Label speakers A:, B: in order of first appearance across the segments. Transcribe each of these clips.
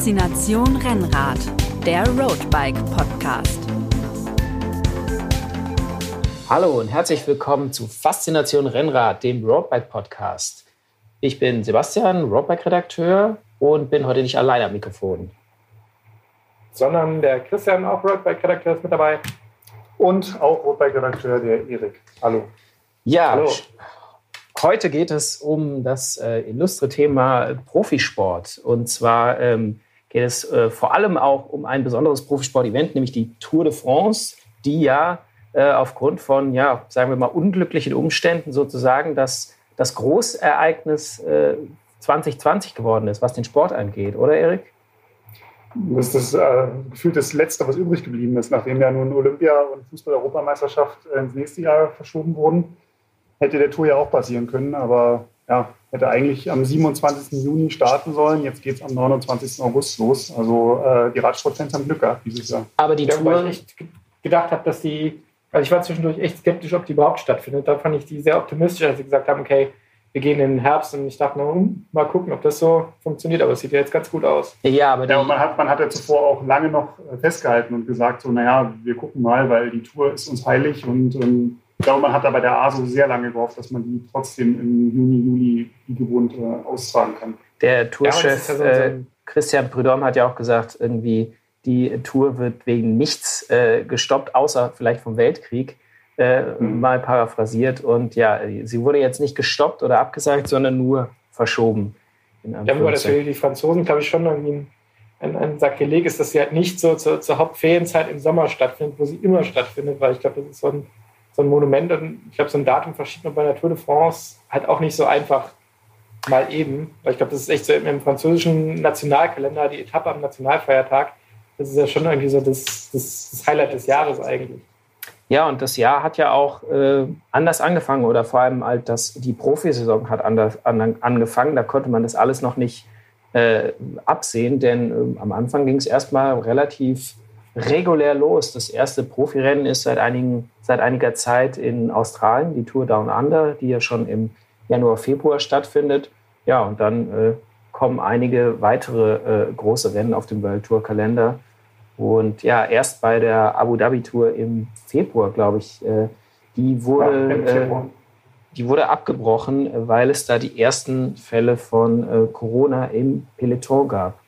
A: Faszination Rennrad, der Roadbike Podcast.
B: Hallo und herzlich willkommen zu Faszination Rennrad, dem Roadbike Podcast. Ich bin Sebastian, Roadbike-Redakteur und bin heute nicht allein am Mikrofon.
C: Sondern der Christian, auch Roadbike-Redakteur, ist mit dabei.
D: Und auch Roadbike-Redakteur, der Erik. Hallo.
B: Ja, Hallo. heute geht es um das äh, illustre Thema Profisport. Und zwar ähm, geht es äh, vor allem auch um ein besonderes Profisport-Event, nämlich die Tour de France, die ja äh, aufgrund von, ja, sagen wir mal, unglücklichen Umständen sozusagen das das Großereignis äh, 2020 geworden ist, was den Sport angeht, oder Erik?
D: Das ist das äh, gefühlt das Letzte, was übrig geblieben ist, nachdem ja nun Olympia und Fußball-Europameisterschaft ins nächste Jahr verschoben wurden. Hätte der Tour ja auch passieren können, aber ja, hätte eigentlich am 27. Juni starten sollen. Jetzt geht es am 29. August los. Also äh, die Radsportfans haben Glück gehabt dieses Jahr.
C: Aber die ja, Tour. Weil ich gedacht habe, dass die also ich war zwischendurch echt skeptisch, ob die überhaupt stattfindet. Da fand ich die sehr optimistisch, als sie gesagt haben, okay, wir gehen in den Herbst und ich dachte nur, hm, mal gucken, ob das so funktioniert, aber es sieht ja jetzt ganz gut aus.
D: Ja, aber ja, man, hat, man hat ja zuvor auch lange noch festgehalten und gesagt, so, naja, wir gucken mal, weil die Tour ist uns heilig und ähm, ich glaube, man hat da bei der ASO sehr lange gehofft, dass man die trotzdem im Juni, Juli wie gewohnt äh, austragen kann.
B: Der Tourchef ja, äh, Christian Prudhomme hat ja auch gesagt, irgendwie, die Tour wird wegen nichts äh, gestoppt, außer vielleicht vom Weltkrieg, äh, mhm. mal paraphrasiert. Und ja, sie wurde jetzt nicht gestoppt oder abgesagt, sondern nur verschoben.
C: Ja, wobei das für die Franzosen, glaube ich, schon irgendwie ein, ein, ein Sakrileg ist, dass sie halt nicht so zur, zur Hauptferienzeit im Sommer stattfindet, wo sie immer stattfindet, weil ich glaube, das ist so ein, so ein Monument und ich glaube, so ein Datum verschiebt man bei der Tour de France halt auch nicht so einfach mal eben, weil ich glaube, das ist echt so im, französischen Nationalkalender die Etappe am Nationalfeiertag das ist ja schon irgendwie so das, das, das Highlight des Jahres eigentlich.
B: Ja, und das Jahr hat ja auch äh, anders angefangen oder vor allem halt das, die Profisaison hat anders, an, angefangen. Da konnte man das alles noch nicht äh, absehen, denn äh, am Anfang ging es erstmal relativ regulär los. Das erste Profirennen ist seit, einigen, seit einiger Zeit in Australien, die Tour Down Under, die ja schon im Januar, Februar stattfindet. Ja, und dann äh, kommen einige weitere äh, große Rennen auf dem World Tour Kalender. Und ja, erst bei der Abu Dhabi Tour im Februar, glaube ich, äh, die wurde, ja, äh, die wurde abgebrochen, weil es da die ersten Fälle von äh, Corona im Peloton gab.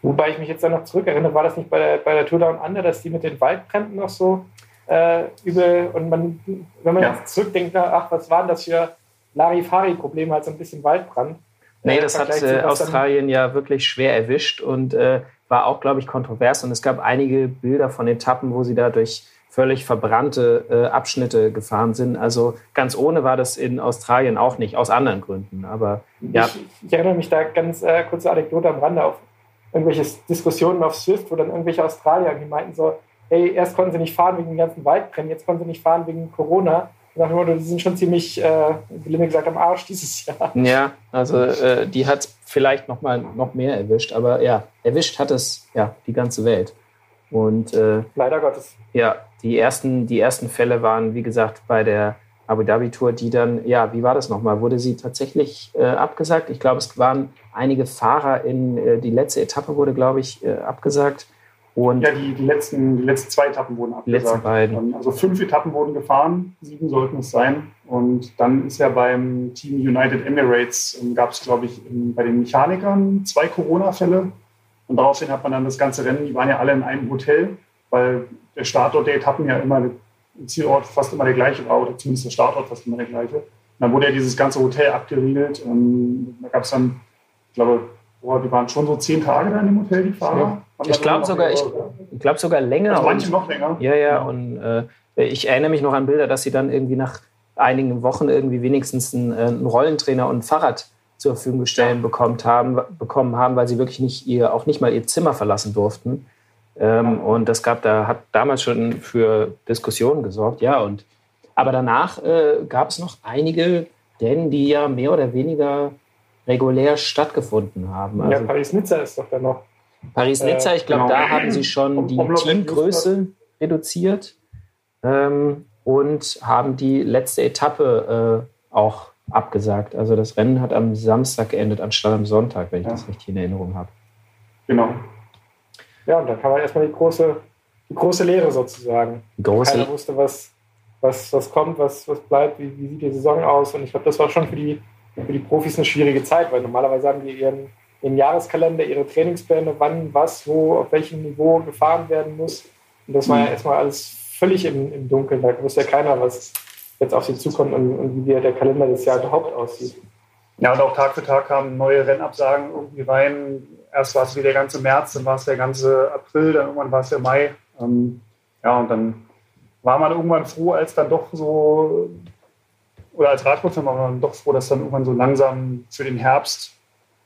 C: Wobei ich mich jetzt da noch zurückerinnere, war das nicht bei der, bei der Tour Down Under, dass die mit den Waldbränden noch so äh, übel und man, wenn man ja. jetzt zurückdenkt, ach, was waren das für Larifari-Probleme, halt so ein bisschen Waldbrand.
B: Nee, das hat äh, Australien ja wirklich schwer erwischt und äh, war auch, glaube ich, kontrovers. Und es gab einige Bilder von Etappen, wo sie da durch völlig verbrannte äh, Abschnitte gefahren sind. Also ganz ohne war das in Australien auch nicht, aus anderen Gründen. Aber ja.
C: Ich, ich erinnere mich da ganz äh, kurze Anekdote am Rande auf irgendwelche Diskussionen auf Swift, wo dann irgendwelche Australier meinten so, hey, erst konnten sie nicht fahren wegen den ganzen Waldbrennen, jetzt konnten sie nicht fahren wegen Corona. Nach dem Motto, die sind schon ziemlich, äh, wie gesagt, am Arsch dieses Jahr.
B: Ja, also äh, die hat vielleicht noch mal noch mehr erwischt, aber ja, erwischt hat es ja die ganze Welt. Und äh,
C: leider Gottes.
B: Ja, die ersten, die ersten Fälle waren, wie gesagt, bei der Abu Dhabi Tour, die dann, ja, wie war das nochmal? Wurde sie tatsächlich äh, abgesagt? Ich glaube, es waren einige Fahrer in, äh, die letzte Etappe wurde, glaube ich, äh, abgesagt.
D: Und ja, die, die, letzten, die letzten zwei Etappen wurden abgesagt. Beiden. Ähm, also fünf Etappen wurden gefahren, sieben sollten es sein. Und dann ist ja beim Team United Emirates, ähm, gab es, glaube ich, bei den Mechanikern zwei Corona-Fälle. Und daraufhin hat man dann das ganze Rennen, die waren ja alle in einem Hotel, weil der Startort der Etappen ja immer, der Zielort fast immer der gleiche war, oder zumindest der Startort fast immer der gleiche. Und dann wurde ja dieses ganze Hotel abgeriegelt. Ähm, da gab es dann, ich glaube, boah, die waren schon so zehn Tage da in dem Hotel, die Fahrer. Ja.
B: Ich glaube sogar, ich glaube sogar länger.
D: Also manche noch länger.
B: Ja, ja. Und äh, ich erinnere mich noch an Bilder, dass sie dann irgendwie nach einigen Wochen irgendwie wenigstens einen, äh, einen Rollentrainer und ein Fahrrad zur Verfügung gestellt ja. bekommen, haben, bekommen haben, weil sie wirklich nicht ihr, auch nicht mal ihr Zimmer verlassen durften. Ähm, ja. Und das gab da, hat damals schon für Diskussionen gesorgt, ja. Und aber danach äh, gab es noch einige, denn die ja mehr oder weniger regulär stattgefunden haben.
C: Also, ja, Paris-Nizza ist doch dann noch.
B: Paris-Nizza, ich glaube, genau. da haben sie schon die Teamgröße reduziert ähm, und haben die letzte Etappe äh, auch abgesagt. Also das Rennen hat am Samstag geendet, anstatt am Sonntag, wenn ich ja. das richtig in Erinnerung habe.
C: Genau. Ja, und dann kam man erstmal die große, die große Lehre sozusagen. Große. Keiner wusste, was, was, was kommt, was, was bleibt, wie, wie sieht die Saison aus. Und ich glaube, das war schon für die, für die Profis eine schwierige Zeit, weil normalerweise haben die ihren, ihren Jahreskalender, ihre Trainingspläne, wann, was, wo, auf welchem Niveau gefahren werden muss. Und das war ja mhm. erstmal alles völlig im, im Dunkeln. Da wusste ja keiner, was jetzt auf sie zukommt und, und wie der Kalender des Jahres überhaupt aussieht.
D: Ja, und auch Tag für Tag kamen neue Rennabsagen irgendwie rein. Erst war es wie der ganze März, dann war es der ganze April, dann irgendwann war es der Mai. Ähm, ja, und dann war man irgendwann froh, als dann doch so, oder als Radsportfan war man doch froh, dass dann irgendwann so langsam für den Herbst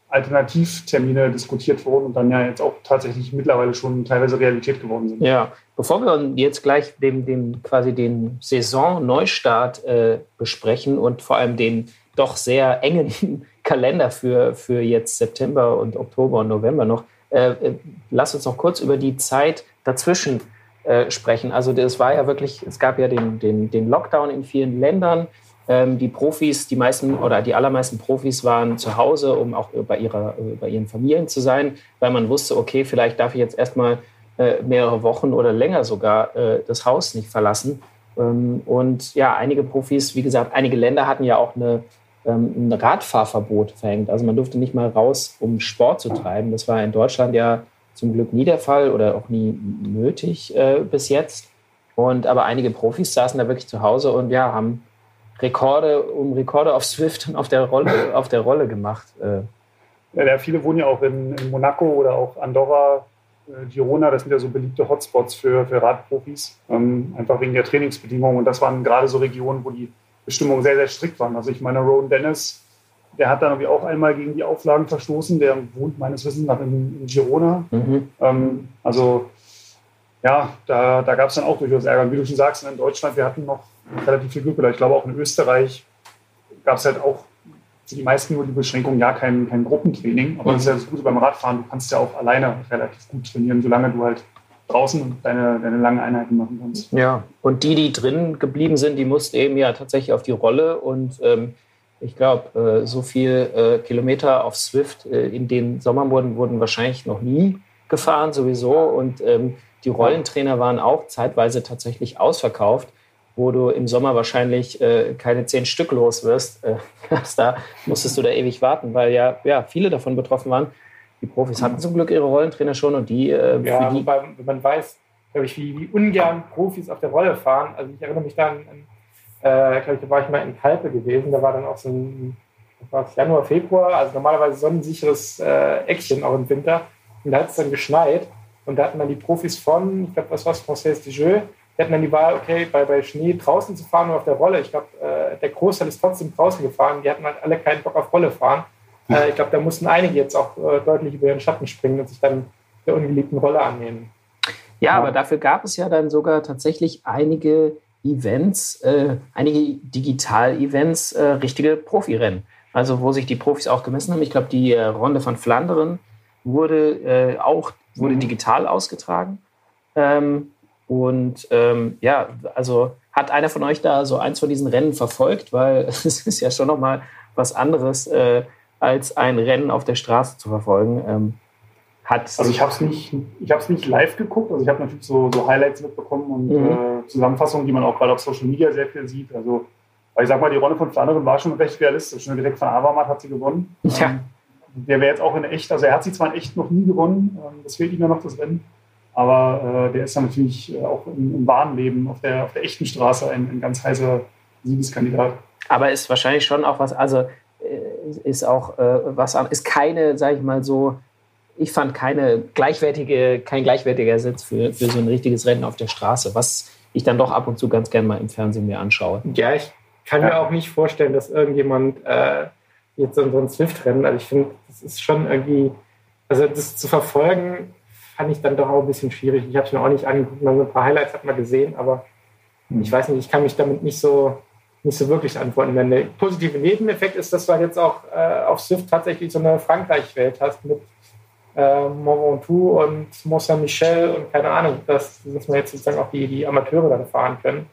D: Alternativtermine diskutiert wurden und dann ja jetzt auch tatsächlich mittlerweile schon teilweise Realität geworden sind.
B: Ja, bevor wir jetzt gleich den, den quasi den Saisonneustart äh, besprechen und vor allem den doch sehr engen Kalender für, für jetzt September und Oktober und November noch, äh, äh, lass uns noch kurz über die Zeit dazwischen äh, sprechen. Also das war ja wirklich, es gab ja den, den, den Lockdown in vielen Ländern. Ähm, die Profis, die meisten oder die allermeisten Profis waren zu Hause, um auch bei, ihrer, bei ihren Familien zu sein, weil man wusste, okay, vielleicht darf ich jetzt erstmal äh, mehrere Wochen oder länger sogar äh, das Haus nicht verlassen. Ähm, und ja, einige Profis, wie gesagt, einige Länder hatten ja auch eine, ähm, ein Radfahrverbot verhängt. Also man durfte nicht mal raus, um Sport zu treiben. Das war in Deutschland ja zum Glück nie der Fall oder auch nie nötig äh, bis jetzt. Und aber einige Profis saßen da wirklich zu Hause und ja, haben Rekorde um Rekorde auf Swift und auf der Rolle, auf der Rolle gemacht. Äh.
D: Ja, viele wohnen ja auch in, in Monaco oder auch Andorra, äh, Girona, das sind ja so beliebte Hotspots für, für Radprofis, ähm, einfach wegen der Trainingsbedingungen. Und das waren gerade so Regionen, wo die Bestimmungen sehr, sehr strikt waren. Also ich meine, Rowan Dennis, der hat dann irgendwie auch einmal gegen die Auflagen verstoßen, der wohnt meines Wissens nach in, in Girona. Mhm. Ähm, also ja, da, da gab es dann auch durchaus Ärger. Und wie du schon sagst, in Deutschland, wir hatten noch relativ viel Glück. Oder ich glaube auch in Österreich gab es halt auch für die meisten nur die Beschränkung, ja, kein, kein Gruppentraining. Aber mhm. das ist ja das Gute beim Radfahren, du kannst ja auch alleine relativ gut trainieren, solange du halt draußen deine, deine langen Einheiten machen kannst.
B: Ja, und die, die drin geblieben sind, die mussten eben ja tatsächlich auf die Rolle und ähm, ich glaube, äh, so viel äh, Kilometer auf Swift äh, in den Sommermonaten wurden wahrscheinlich noch nie gefahren sowieso und ähm, die Rollentrainer waren auch zeitweise tatsächlich ausverkauft wo du im Sommer wahrscheinlich äh, keine zehn Stück los wirst, äh, da musstest du da ewig warten, weil ja, ja viele davon betroffen waren. Die Profis hatten zum Glück ihre Rollentrainer schon und die. Äh,
C: ja,
B: die
C: wobei, wenn man weiß, glaube ich, wie, wie, ungern Profis auf der Rolle fahren. Also ich erinnere mich dann, äh, glaube ich, da war ich mal in Kalpe gewesen, da war dann auch so ein war Januar, Februar, also normalerweise sonnensicheres äh, Eckchen auch im Winter. Und da hat es dann geschneit und da hatten dann die Profis von, ich glaube, was war es, Française de Jeux, wir hatten dann die Wahl, okay, bei, bei Schnee draußen zu fahren oder auf der Rolle. Ich glaube, äh, der Großteil ist trotzdem draußen gefahren. Die hatten halt alle keinen Bock auf Rolle fahren. Äh, ich glaube, da mussten einige jetzt auch äh, deutlich über ihren Schatten springen und sich dann der ungeliebten Rolle annehmen.
B: Ja, ja, aber dafür gab es ja dann sogar tatsächlich einige Events, äh, einige Digital-Events, äh, richtige Profirennen. Also wo sich die Profis auch gemessen haben. Ich glaube, die äh, Runde von Flandern wurde auch wurde mhm. digital ausgetragen. Ähm, und ähm, ja, also hat einer von euch da so eins von diesen Rennen verfolgt? Weil es ist ja schon nochmal was anderes, äh, als ein Rennen auf der Straße zu verfolgen. Ähm,
D: hat also ich habe es nicht, nicht live geguckt. Also ich habe natürlich so, so, Highlights mitbekommen und mhm. äh, Zusammenfassungen, die man auch gerade auf Social Media sehr viel sieht. Also ich sag mal, die Rolle von Flandern war schon recht realistisch. Schon direkt von Avamat hat sie gewonnen. Ja. Ähm, der wäre jetzt auch in echt, also er hat sie zwar in echt noch nie gewonnen, ähm, das fehlt ihm ja noch das Rennen. Aber äh, der ist dann natürlich äh, auch im, im, wahren Leben auf der, auf der echten Straße ein, ein ganz heißer Siegeskandidat.
B: Aber ist wahrscheinlich schon auch was, also äh, ist auch äh, was, ist keine, sag ich mal so, ich fand keine gleichwertige, kein gleichwertiger Sitz für, für so ein richtiges Rennen auf der Straße, was ich dann doch ab und zu ganz gerne mal im Fernsehen mir anschaue.
C: Ja, ich kann ja. mir auch nicht vorstellen, dass irgendjemand äh, jetzt so ein Swift-Rennen, also ich finde, das ist schon irgendwie, also das zu verfolgen, fand ich dann doch auch ein bisschen schwierig. Ich habe es mir auch nicht angeguckt, mal so ein paar Highlights hat man gesehen, aber hm. ich weiß nicht, ich kann mich damit nicht so, nicht so wirklich antworten. Denn der positive Nebeneffekt ist, dass du halt jetzt auch äh, auf Swift tatsächlich so eine Frankreich-Welt hast mit äh, Mont Ventoux und Mont Saint-Michel und keine Ahnung, dass, dass man jetzt sozusagen auch die, die Amateure dann fahren können.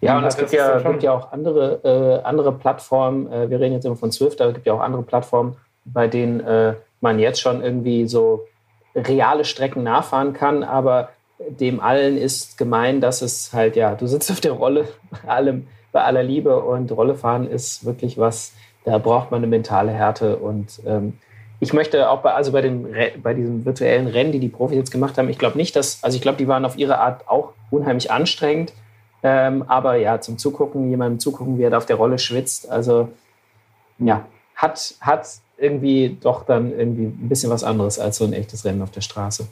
B: Ja, und es gibt ja, gibt ja auch andere, äh, andere Plattformen. Äh, wir reden jetzt immer von Swift, aber es gibt ja auch andere Plattformen, bei denen äh, man jetzt schon irgendwie so reale Strecken nachfahren kann, aber dem allen ist gemein, dass es halt, ja, du sitzt auf der Rolle bei, allem, bei aller Liebe und Rollefahren ist wirklich was, da braucht man eine mentale Härte und ähm, ich möchte auch bei, also bei, den, bei diesem virtuellen Rennen, die die Profis jetzt gemacht haben, ich glaube nicht, dass, also ich glaube, die waren auf ihre Art auch unheimlich anstrengend. Ähm, aber ja, zum Zugucken, jemandem zugucken, wie er da auf der Rolle schwitzt, also ja, hat, hat irgendwie doch dann irgendwie ein bisschen was anderes als so ein echtes Rennen auf der Straße.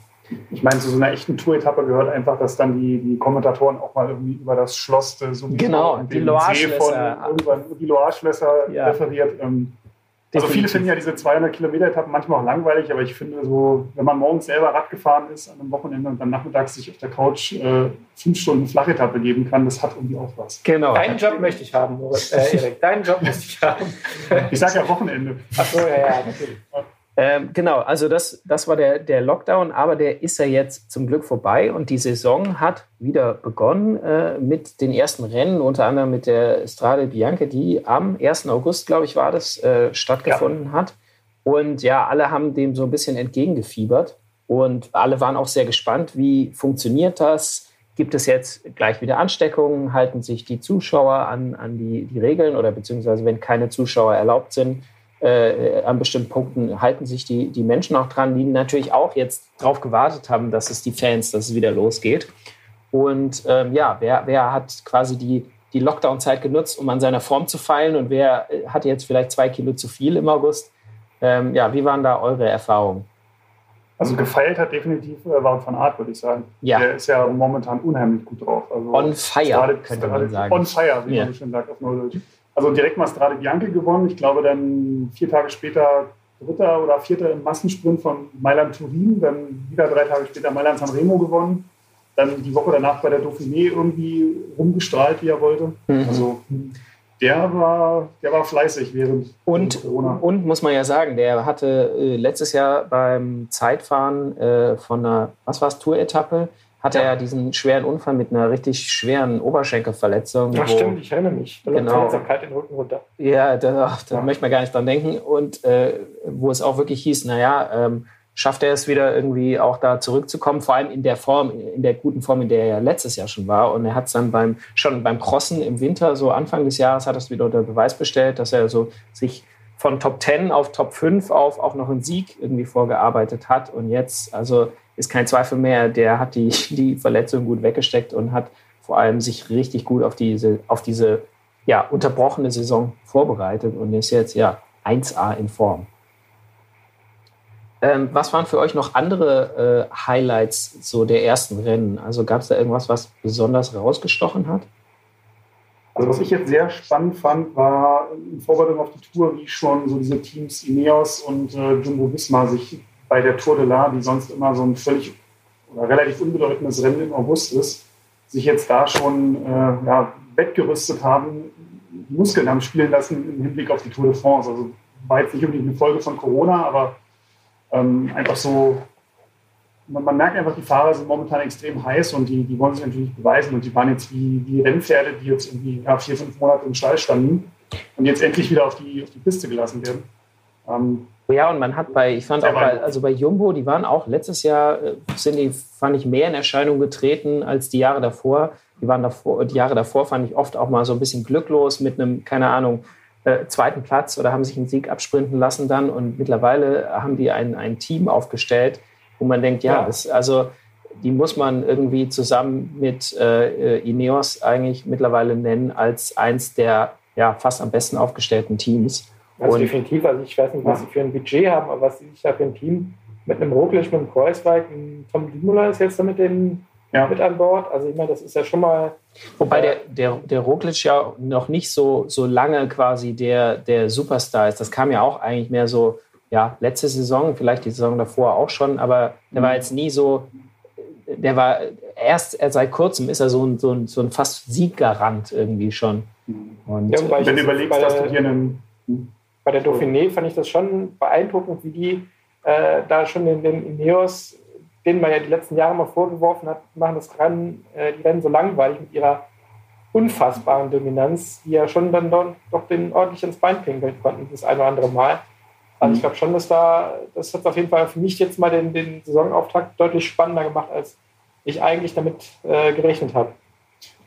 D: Ich meine, zu so einer echten Tour-Etappe gehört einfach, dass dann die, die Kommentatoren auch mal irgendwie über das Schloss
B: so genau, die Loire-Schlösser
D: die Loire-Schlösser ja. referiert. Ähm, also viele finden ja diese 200 Kilometer Etappen manchmal auch langweilig, aber ich finde so, wenn man morgens selber Rad gefahren ist an einem Wochenende und dann nachmittags sich auf der Couch äh, fünf Stunden Flachetappe geben kann, das hat irgendwie auch was.
C: Genau. Deinen Job möchte ich haben, äh, Erik. Deinen Job möchte ich haben.
D: ich sage ja Wochenende.
C: Ach so, ja, ja, natürlich.
B: Ähm, genau, also das, das war der, der Lockdown, aber der ist ja jetzt zum Glück vorbei und die Saison hat wieder begonnen äh, mit den ersten Rennen, unter anderem mit der Strade Bianca, die am 1. August, glaube ich, war das, äh, stattgefunden ja. hat. Und ja, alle haben dem so ein bisschen entgegengefiebert und alle waren auch sehr gespannt, wie funktioniert das? Gibt es jetzt gleich wieder Ansteckungen? Halten sich die Zuschauer an, an die, die Regeln oder beziehungsweise wenn keine Zuschauer erlaubt sind, äh, an bestimmten Punkten halten sich die, die Menschen auch dran, die natürlich auch jetzt darauf gewartet haben, dass es die Fans, dass es wieder losgeht. Und ähm, ja, wer, wer hat quasi die, die Lockdown-Zeit genutzt, um an seiner Form zu feilen und wer äh, hatte jetzt vielleicht zwei Kilo zu viel im August? Ähm, ja, wie waren da eure Erfahrungen?
D: Also gefeilt hat definitiv äh, Wout van Art, würde ich sagen. Ja. Der ist ja momentan unheimlich gut drauf. Also
B: on fire, könnte man sagen.
D: On fire, wie ja. man schon sagt auf Neudeutsch. Also direkt mal Strade Bianca gewonnen. Ich glaube dann vier Tage später Dritter oder Vierter im Massensprint von Mailand Turin. Dann wieder drei Tage später Mailand San Remo gewonnen. Dann die Woche danach bei der Dauphiné irgendwie rumgestrahlt, wie er wollte. Mhm. Also der war, der war fleißig während
B: und, Corona. Und muss man ja sagen, der hatte äh, letztes Jahr beim Zeitfahren äh, von einer, was war es, Tour-Etappe, hatte ja. er diesen schweren Unfall mit einer richtig schweren Oberschenkelverletzung.
C: Ach, stimmt, ich erinnere mich.
B: Da genau.
C: kalt den Rücken runter.
B: Ja, da, da ja. möchte man gar nicht dran denken. Und äh, wo es auch wirklich hieß, naja, ähm, schafft er es wieder irgendwie auch da zurückzukommen, vor allem in der Form, in der guten Form, in der er letztes Jahr schon war. Und er hat es dann beim, schon beim Crossen im Winter, so Anfang des Jahres, hat es wieder unter Beweis bestellt, dass er so sich von Top 10 auf Top 5 auf auch noch einen Sieg irgendwie vorgearbeitet hat. Und jetzt, also ist kein Zweifel mehr, der hat die, die Verletzung gut weggesteckt und hat vor allem sich richtig gut auf diese, auf diese ja, unterbrochene Saison vorbereitet und ist jetzt ja 1A in Form. Ähm, was waren für euch noch andere äh, Highlights so der ersten Rennen? Also gab es da irgendwas, was besonders rausgestochen hat?
D: Also was ich jetzt sehr spannend fand, war in Vorbereitung auf die Tour, wie schon so diese Teams Ineos und äh, Jumbo Visma sich bei der Tour de La, die sonst immer so ein völlig oder relativ unbedeutendes Rennen im August ist, sich jetzt da schon äh, ja, wettgerüstet haben, Muskeln haben spielen lassen im Hinblick auf die Tour de France. Also war jetzt nicht unbedingt eine Folge von Corona, aber ähm, einfach so, man, man, merkt einfach, die Fahrer sind momentan extrem heiß und die, die wollen sich natürlich beweisen und die waren jetzt wie, wie Rennpferde, die jetzt irgendwie ja, vier, fünf Monate im Stall standen und jetzt endlich wieder auf die, auf die Piste gelassen werden.
B: Ähm, ja, und man hat bei, ich fand auch bei, also bei Jumbo, die waren auch letztes Jahr, äh, sind die, fand ich, mehr in Erscheinung getreten als die Jahre davor. Die waren davor, die Jahre davor fand ich oft auch mal so ein bisschen glücklos mit einem, keine Ahnung, äh, zweiten Platz oder haben sich einen Sieg absprinten lassen dann. Und mittlerweile haben die ein, ein Team aufgestellt, wo man denkt, ja, ja. Das, also die muss man irgendwie zusammen mit äh, Ineos eigentlich mittlerweile nennen als eins der ja, fast am besten aufgestellten Teams.
C: Also und definitiv, also ich weiß nicht, was sie für ein Budget haben, aber was sie sich da für ein Team mit einem Roglic, mit einem Kreuzweig, Tom Dumoulin ist jetzt da mit, den, ja. mit an Bord. Also ich meine, das ist ja schon mal...
B: Wobei der, der, der Roglic ja noch nicht so, so lange quasi der, der Superstar ist. Das kam ja auch eigentlich mehr so, ja, letzte Saison, vielleicht die Saison davor auch schon, aber der mhm. war jetzt nie so, der war erst seit kurzem ist er so ein, so ein, so ein fast Sieggarant irgendwie schon.
D: Und ja, wenn du überlegst, dass du dir einen
C: bei der Dauphiné fand ich das schon beeindruckend, wie die äh, da schon den, den Ineos, denen man ja die letzten Jahre mal vorgeworfen hat, machen das Rennen, äh, die Rennen so langweilig mit ihrer unfassbaren Dominanz, die ja schon dann doch, doch den ordentlich ins Bein pinkeln konnten, das ein oder andere Mal. Also ich glaube schon, dass da, das hat auf jeden Fall für mich jetzt mal den, den Saisonauftakt deutlich spannender gemacht, als ich eigentlich damit äh, gerechnet habe.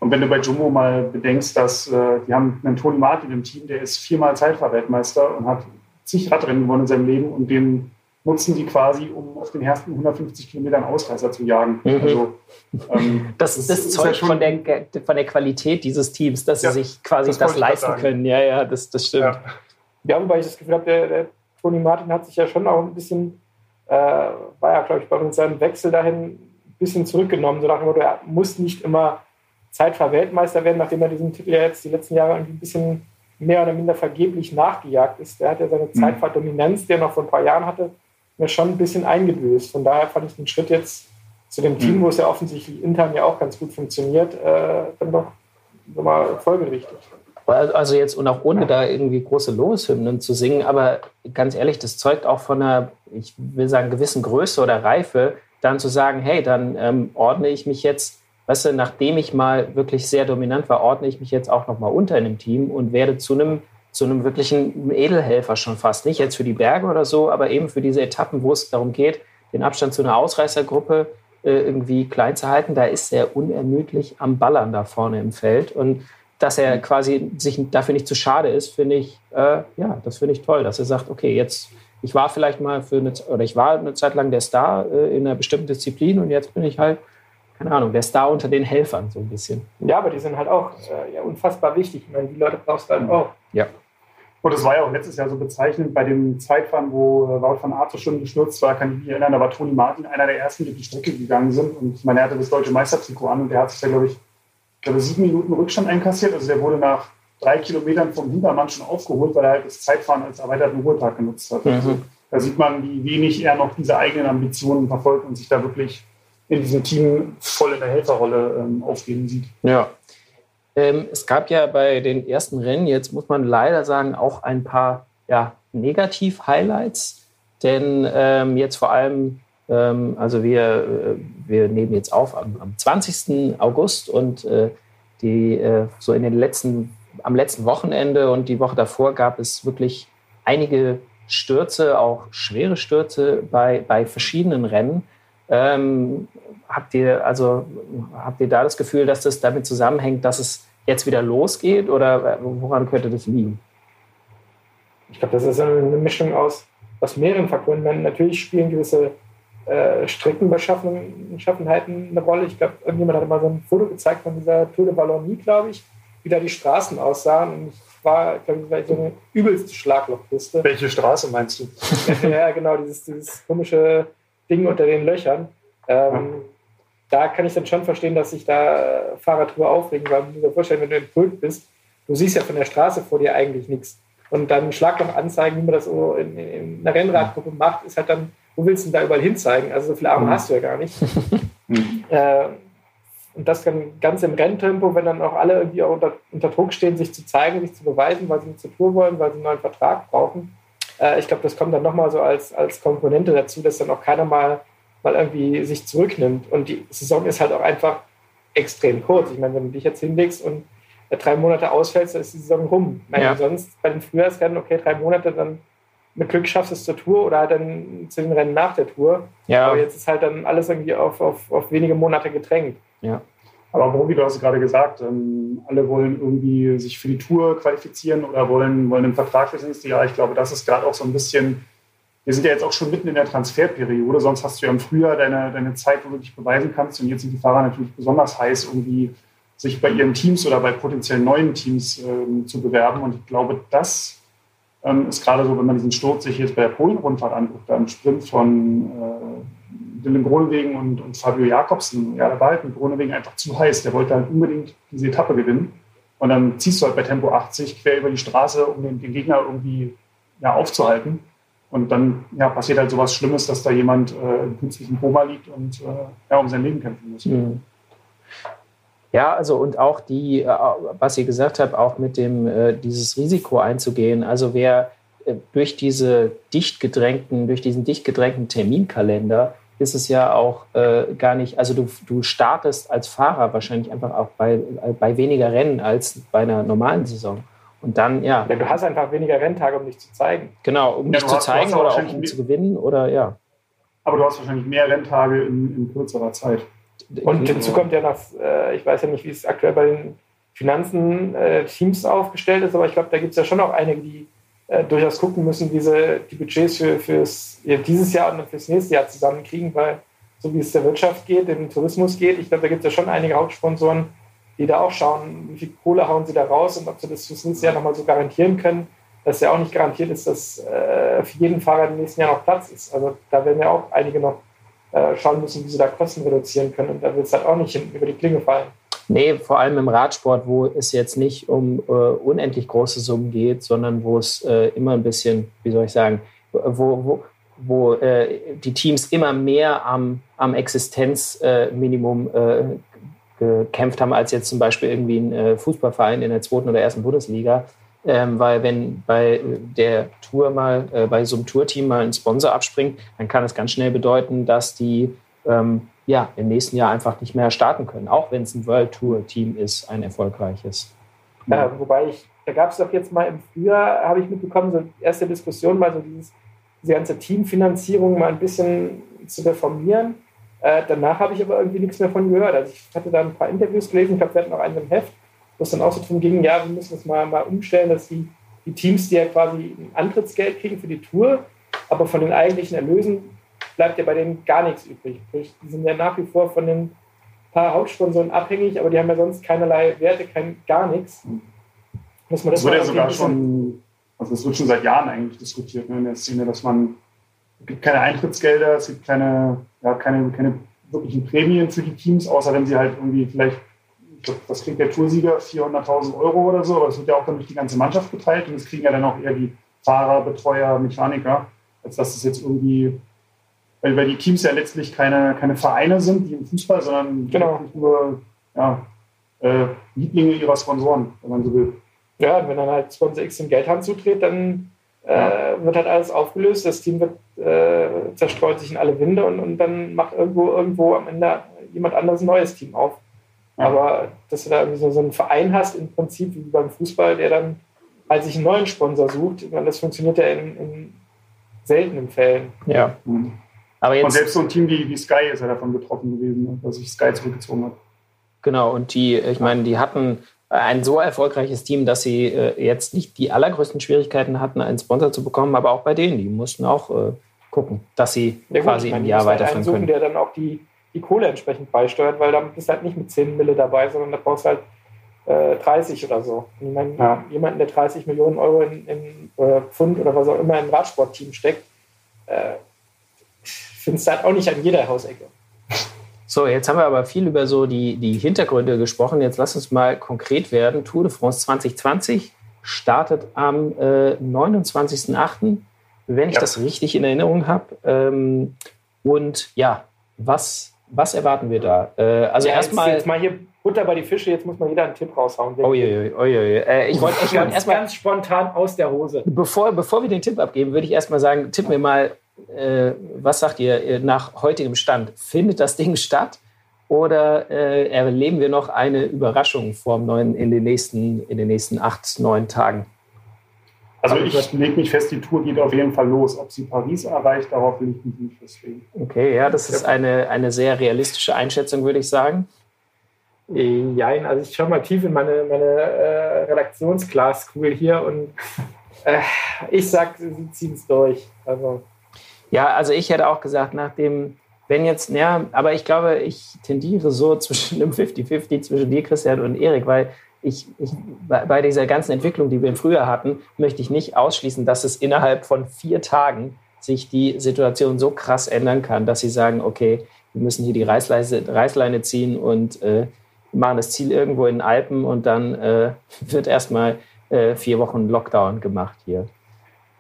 D: Und wenn du bei Jumbo mal bedenkst, dass äh, die haben einen Toni Martin im Team, der ist viermal Zeitfahrweltmeister und hat zig Radrennen gewonnen in seinem Leben und den nutzen die quasi, um auf den ersten 150 Kilometern Ausreißer zu jagen.
B: Mhm. Also, ähm, das, das, das zeugt ja von, der, von der Qualität dieses Teams, dass ja, sie sich quasi das, das leisten können. Ja, ja, das, das stimmt. Ja.
C: ja, wobei ich das Gefühl habe, der, der Toni Martin hat sich ja schon auch ein bisschen, äh, war ja, glaube ich, bei seinem Wechsel dahin ein bisschen zurückgenommen, so nach dem Motto, er muss nicht immer Zeitfahr-Weltmeister werden, nachdem er diesen Titel ja jetzt die letzten Jahre irgendwie ein bisschen mehr oder minder vergeblich nachgejagt ist. Der hat ja seine mhm. Zeitfahrdominanz, die er noch vor ein paar Jahren hatte, mir schon ein bisschen eingebüßt. Von daher fand ich den Schritt jetzt zu dem Team, mhm. wo es ja offensichtlich intern ja auch ganz gut funktioniert, äh, dann doch nochmal folgerichtig.
B: Also jetzt und auch ohne da irgendwie große Lobeshymnen zu singen, aber ganz ehrlich, das zeugt auch von einer, ich will sagen, gewissen Größe oder Reife, dann zu sagen, hey, dann ähm, ordne ich mich jetzt, weißt du, nachdem ich mal wirklich sehr dominant war, ordne ich mich jetzt auch nochmal unter in dem Team und werde zu einem zu einem wirklichen Edelhelfer schon fast. Nicht jetzt für die Berge oder so, aber eben für diese Etappen, wo es darum geht, den Abstand zu einer Ausreißergruppe äh, irgendwie klein zu halten. Da ist er unermüdlich am Ballern da vorne im Feld. Und dass er quasi sich dafür nicht zu schade ist, finde ich, äh, ja, das finde ich toll, dass er sagt, okay, jetzt, ich war vielleicht mal für eine, oder ich war eine Zeit lang der Star äh, in einer bestimmten Disziplin und jetzt bin ich halt, keine Ahnung, der Star unter den Helfern so ein bisschen.
C: Ja, aber die sind halt auch äh, ja, unfassbar wichtig. Ich meine, die Leute brauchst du halt auch.
B: Ja.
D: Und das war ja auch letztes Jahr so bezeichnend bei dem Zeitfahren, wo äh, Wout van Aert so schon gestürzt war, kann ich mich erinnern, da war Toni Martin einer der ersten, die die Strecke gegangen sind. Und ich meine, er hatte das deutsche Meistertrikot an und der hat sich da, glaube ich, glaube sieben Minuten Rückstand einkassiert. Also der wurde nach drei Kilometern vom Hintermann schon aufgeholt, weil er halt das Zeitfahren als erweiterten Ruhetag genutzt hat. Mhm. Also, da sieht man, wie wenig er noch diese eigenen Ambitionen verfolgt und sich da wirklich in diesem Team voll in der Helferrolle ähm, aufgeben sieht.
B: Ja, ähm, es gab ja bei den ersten Rennen, jetzt muss man leider sagen, auch ein paar ja, Negativ-Highlights. Denn ähm, jetzt vor allem, ähm, also wir, äh, wir nehmen jetzt auf am, am 20. August und äh, die äh, so in den letzten, am letzten Wochenende und die Woche davor gab es wirklich einige Stürze, auch schwere Stürze bei, bei verschiedenen Rennen. Ähm, habt ihr also habt ihr da das Gefühl, dass das damit zusammenhängt, dass es jetzt wieder losgeht oder woran könnte das liegen?
C: Ich glaube, das ist eine Mischung aus, aus mehreren Faktoren. Meine, natürlich spielen gewisse äh, Streckenbeschaffenheiten eine Rolle. Ich glaube, irgendjemand hat mal so ein Foto gezeigt von dieser Tour de Wallonie, glaube ich, wie da die Straßen aussahen. Und ich war, glaube ich, so eine übelste Schlaglochpiste.
D: Welche Straße meinst du?
C: ja, genau, dieses, dieses komische Ding unter den Löchern. Ähm, da kann ich dann schon verstehen, dass sich da Fahrer drüber aufregen, weil du dir vorstellen, wenn du im Pult bist, du siehst ja von der Straße vor dir eigentlich nichts. Und dann Schlagloch anzeigen, wie man das so in, in einer Rennradgruppe macht, ist halt dann, wo willst du denn da überall hinzeigen? Also so viele Arme mhm. hast du ja gar nicht. Äh, und das dann ganz im Renntempo, wenn dann auch alle irgendwie auch unter, unter Druck stehen, sich zu zeigen, sich zu beweisen, weil sie nicht zur Tour wollen, weil sie einen neuen Vertrag brauchen. Äh, ich glaube, das kommt dann nochmal so als, als Komponente dazu, dass dann auch keiner mal mal irgendwie sich zurücknimmt. Und die Saison ist halt auch einfach extrem kurz. Ich meine, wenn du dich jetzt hinlegst und drei Monate ausfällst, dann ist die Saison rum. Meine, ja. sonst bei den Frühjahrsrennen, okay, drei Monate, dann mit Glück schaffst du es zur Tour oder halt dann zu den Rennen nach der Tour. Ja. Aber jetzt ist halt dann alles irgendwie auf, auf, auf wenige Monate gedrängt.
D: Ja. Aber Robi, du hast gerade gesagt, ähm, alle wollen irgendwie sich für die Tour qualifizieren oder wollen, wollen einen Vertrag fürs nächste Jahr. Ich glaube, das ist gerade auch so ein bisschen wir sind ja jetzt auch schon mitten in der Transferperiode, sonst hast du ja im Frühjahr deine, deine Zeit, wo du dich beweisen kannst. Und jetzt sind die Fahrer natürlich besonders heiß, irgendwie sich bei ihren Teams oder bei potenziell neuen Teams ähm, zu bewerben. Und ich glaube, das ähm, ist gerade so, wenn man diesen Sturz sich jetzt bei der Polen-Rundfahrt anguckt, da im Sprint von äh, Dylan Groenewegen und, und Fabio Jakobsen. Ja, da war halt mit Groenewegen einfach zu heiß. Der wollte halt unbedingt diese Etappe gewinnen. Und dann ziehst du halt bei Tempo 80 quer über die Straße, um den, den Gegner irgendwie ja, aufzuhalten. Und dann ja, passiert halt sowas Schlimmes, dass da jemand äh, im künstlichen Koma liegt und äh, ja, um sein Leben kämpfen muss. Mhm.
B: Ja, also und auch die, äh, was ihr gesagt habt, auch mit dem, äh, dieses Risiko einzugehen. Also wer äh, durch diese dicht gedrängten, durch diesen dicht gedrängten Terminkalender ist es ja auch äh, gar nicht, also du, du startest als Fahrer wahrscheinlich einfach auch bei, bei weniger Rennen als bei einer normalen Saison. Und dann, ja.
C: ja. Du hast einfach weniger Renntage, um dich zu zeigen.
B: Genau, um ja, dich zu hast, zeigen oder auch um zu gewinnen oder ja.
D: Aber du hast wahrscheinlich mehr Renntage in, in kürzerer Zeit.
C: Und hinzu kommt ja noch, äh, ich weiß ja nicht, wie es aktuell bei den Finanzen äh, Teams aufgestellt ist, aber ich glaube, da gibt es ja schon auch einige, die äh, durchaus gucken müssen, wie sie die Budgets für fürs, ja, dieses Jahr und fürs nächste Jahr zusammenkriegen, weil so wie es der Wirtschaft geht, dem Tourismus geht, ich glaube, da gibt es ja schon einige Hauptsponsoren, die da auch schauen, wie viel Kohle hauen sie da raus und ob sie das fürs nächste Jahr nochmal so garantieren können, dass ja auch nicht garantiert ist, dass äh, für jeden Fahrer im nächsten Jahr noch Platz ist. Also da werden ja auch einige noch äh, schauen müssen, wie sie da Kosten reduzieren können und da wird es halt auch nicht hinten über die Klinge fallen.
B: Nee, vor allem im Radsport, wo es jetzt nicht um äh, unendlich große Summen geht, sondern wo es äh, immer ein bisschen, wie soll ich sagen, wo, wo, wo äh, die Teams immer mehr am, am Existenzminimum äh, gekämpft haben, als jetzt zum Beispiel irgendwie ein äh, Fußballverein in der zweiten oder ersten Bundesliga. Ähm, weil wenn bei der Tour mal, äh, bei so einem Tourteam mal ein Sponsor abspringt, dann kann das ganz schnell bedeuten, dass die ähm, ja, im nächsten Jahr einfach nicht mehr starten können, auch wenn es ein World Tour Team ist, ein erfolgreiches.
C: Ja, wobei ich, da gab es doch jetzt mal im Frühjahr, habe ich mitbekommen, so erste Diskussion, mal so dieses, diese ganze Teamfinanzierung mal ein bisschen zu reformieren. Äh, danach habe ich aber irgendwie nichts mehr von gehört. Also ich hatte da ein paar Interviews gelesen, ich glaube, wir hatten auch einen im Heft, wo es dann auch so darum ging, ja, wir müssen das mal, mal umstellen, dass die, die Teams, die ja quasi ein Antrittsgeld kriegen für die Tour, aber von den eigentlichen Erlösen bleibt ja bei denen gar nichts übrig. Die sind ja nach wie vor von den paar Hauptsponsoren abhängig, aber die haben ja sonst keinerlei Werte, kein, gar nichts.
D: Muss man das, das wird ja sogar schon, also das wird schon seit Jahren eigentlich diskutiert ne, in der Szene, dass man, es gibt keine Eintrittsgelder, es gibt keine, ja, keine, keine wirklichen Prämien für die Teams, außer wenn sie halt irgendwie vielleicht, das kriegt der Toursieger 400.000 Euro oder so, aber es wird ja auch dann durch die ganze Mannschaft geteilt und das kriegen ja dann auch eher die Fahrer, Betreuer, Mechaniker, als dass es jetzt irgendwie weil, weil die Teams ja letztlich keine, keine Vereine sind, wie im Fußball, sondern genau. nur ja, äh, Lieblinge ihrer Sponsoren, wenn man so will.
C: Ja, und wenn dann halt Sponsor X den Geldhand zutritt, dann äh, wird halt alles aufgelöst, das Team wird, äh, zerstreut sich in alle Winde und, und dann macht irgendwo, irgendwo am Ende jemand anderes ein neues Team auf. Ja. Aber dass du da irgendwie so, so einen Verein hast, im Prinzip wie beim Fußball, der dann halt sich einen neuen Sponsor sucht, meine, das funktioniert ja in, in seltenen Fällen.
B: Ja.
D: Mhm. Aber jetzt, und selbst so ein Team wie, wie Sky ist ja davon betroffen gewesen, ne, dass sich Sky zurückgezogen hat.
B: Genau, und die, ich meine, die hatten ein so erfolgreiches Team, dass sie äh, jetzt nicht die allergrößten Schwierigkeiten hatten, einen Sponsor zu bekommen, aber auch bei denen, die mussten auch äh, gucken, dass sie ja, quasi gut, im Jahr weiterführen
C: können. der dann auch die, die Kohle entsprechend beisteuert, weil da bist du halt nicht mit 10 Mille dabei, sondern da brauchst du halt äh, 30 oder so. Und ich meine, ja. jemanden, der 30 Millionen Euro in, in äh, Pfund oder was auch immer in ein Radsportteam steckt, äh, findest du halt auch nicht an jeder Hausecke.
B: So, jetzt haben wir aber viel über so die, die Hintergründe gesprochen. Jetzt lass uns mal konkret werden. Tour de France 2020 startet am äh, 29.08., wenn ich ja. das richtig in Erinnerung habe. Ähm, und ja, was, was erwarten wir da? Äh, also ja, erstmal.
C: Jetzt mal hier Butter bei die Fische, jetzt muss mal jeder einen Tipp raushauen.
B: Oh je, oh je, äh, ich wollte
C: wollt erstmal. Ganz spontan aus der Hose.
B: Bevor, bevor wir den Tipp abgeben, würde ich erstmal sagen, tipp mir mal äh, was sagt ihr äh, nach heutigem Stand? Findet das Ding statt oder äh, erleben wir noch eine Überraschung vorm neuen in den nächsten, in den nächsten acht, neun Tagen?
D: Also ich lege mich fest, die Tour geht auf jeden Fall los. Ob sie Paris erreicht, darauf will ich mich nicht festlegen.
B: Okay, ja, das ist eine, eine sehr realistische Einschätzung, würde ich sagen.
C: Ja, also ich schaue mal tief in meine, meine äh, Redaktionsglaskugel hier und äh, ich sage, sie ziehen es durch. Also
B: ja, also ich hätte auch gesagt, nachdem, wenn jetzt, ja, aber ich glaube, ich tendiere so zwischen einem 50-50 zwischen dir, Christian, und Erik, weil ich, ich, bei dieser ganzen Entwicklung, die wir im Frühjahr hatten, möchte ich nicht ausschließen, dass es innerhalb von vier Tagen sich die Situation so krass ändern kann, dass sie sagen, okay, wir müssen hier die Reißleine, Reißleine ziehen und äh, machen das Ziel irgendwo in den Alpen und dann äh, wird erstmal äh, vier Wochen Lockdown gemacht hier.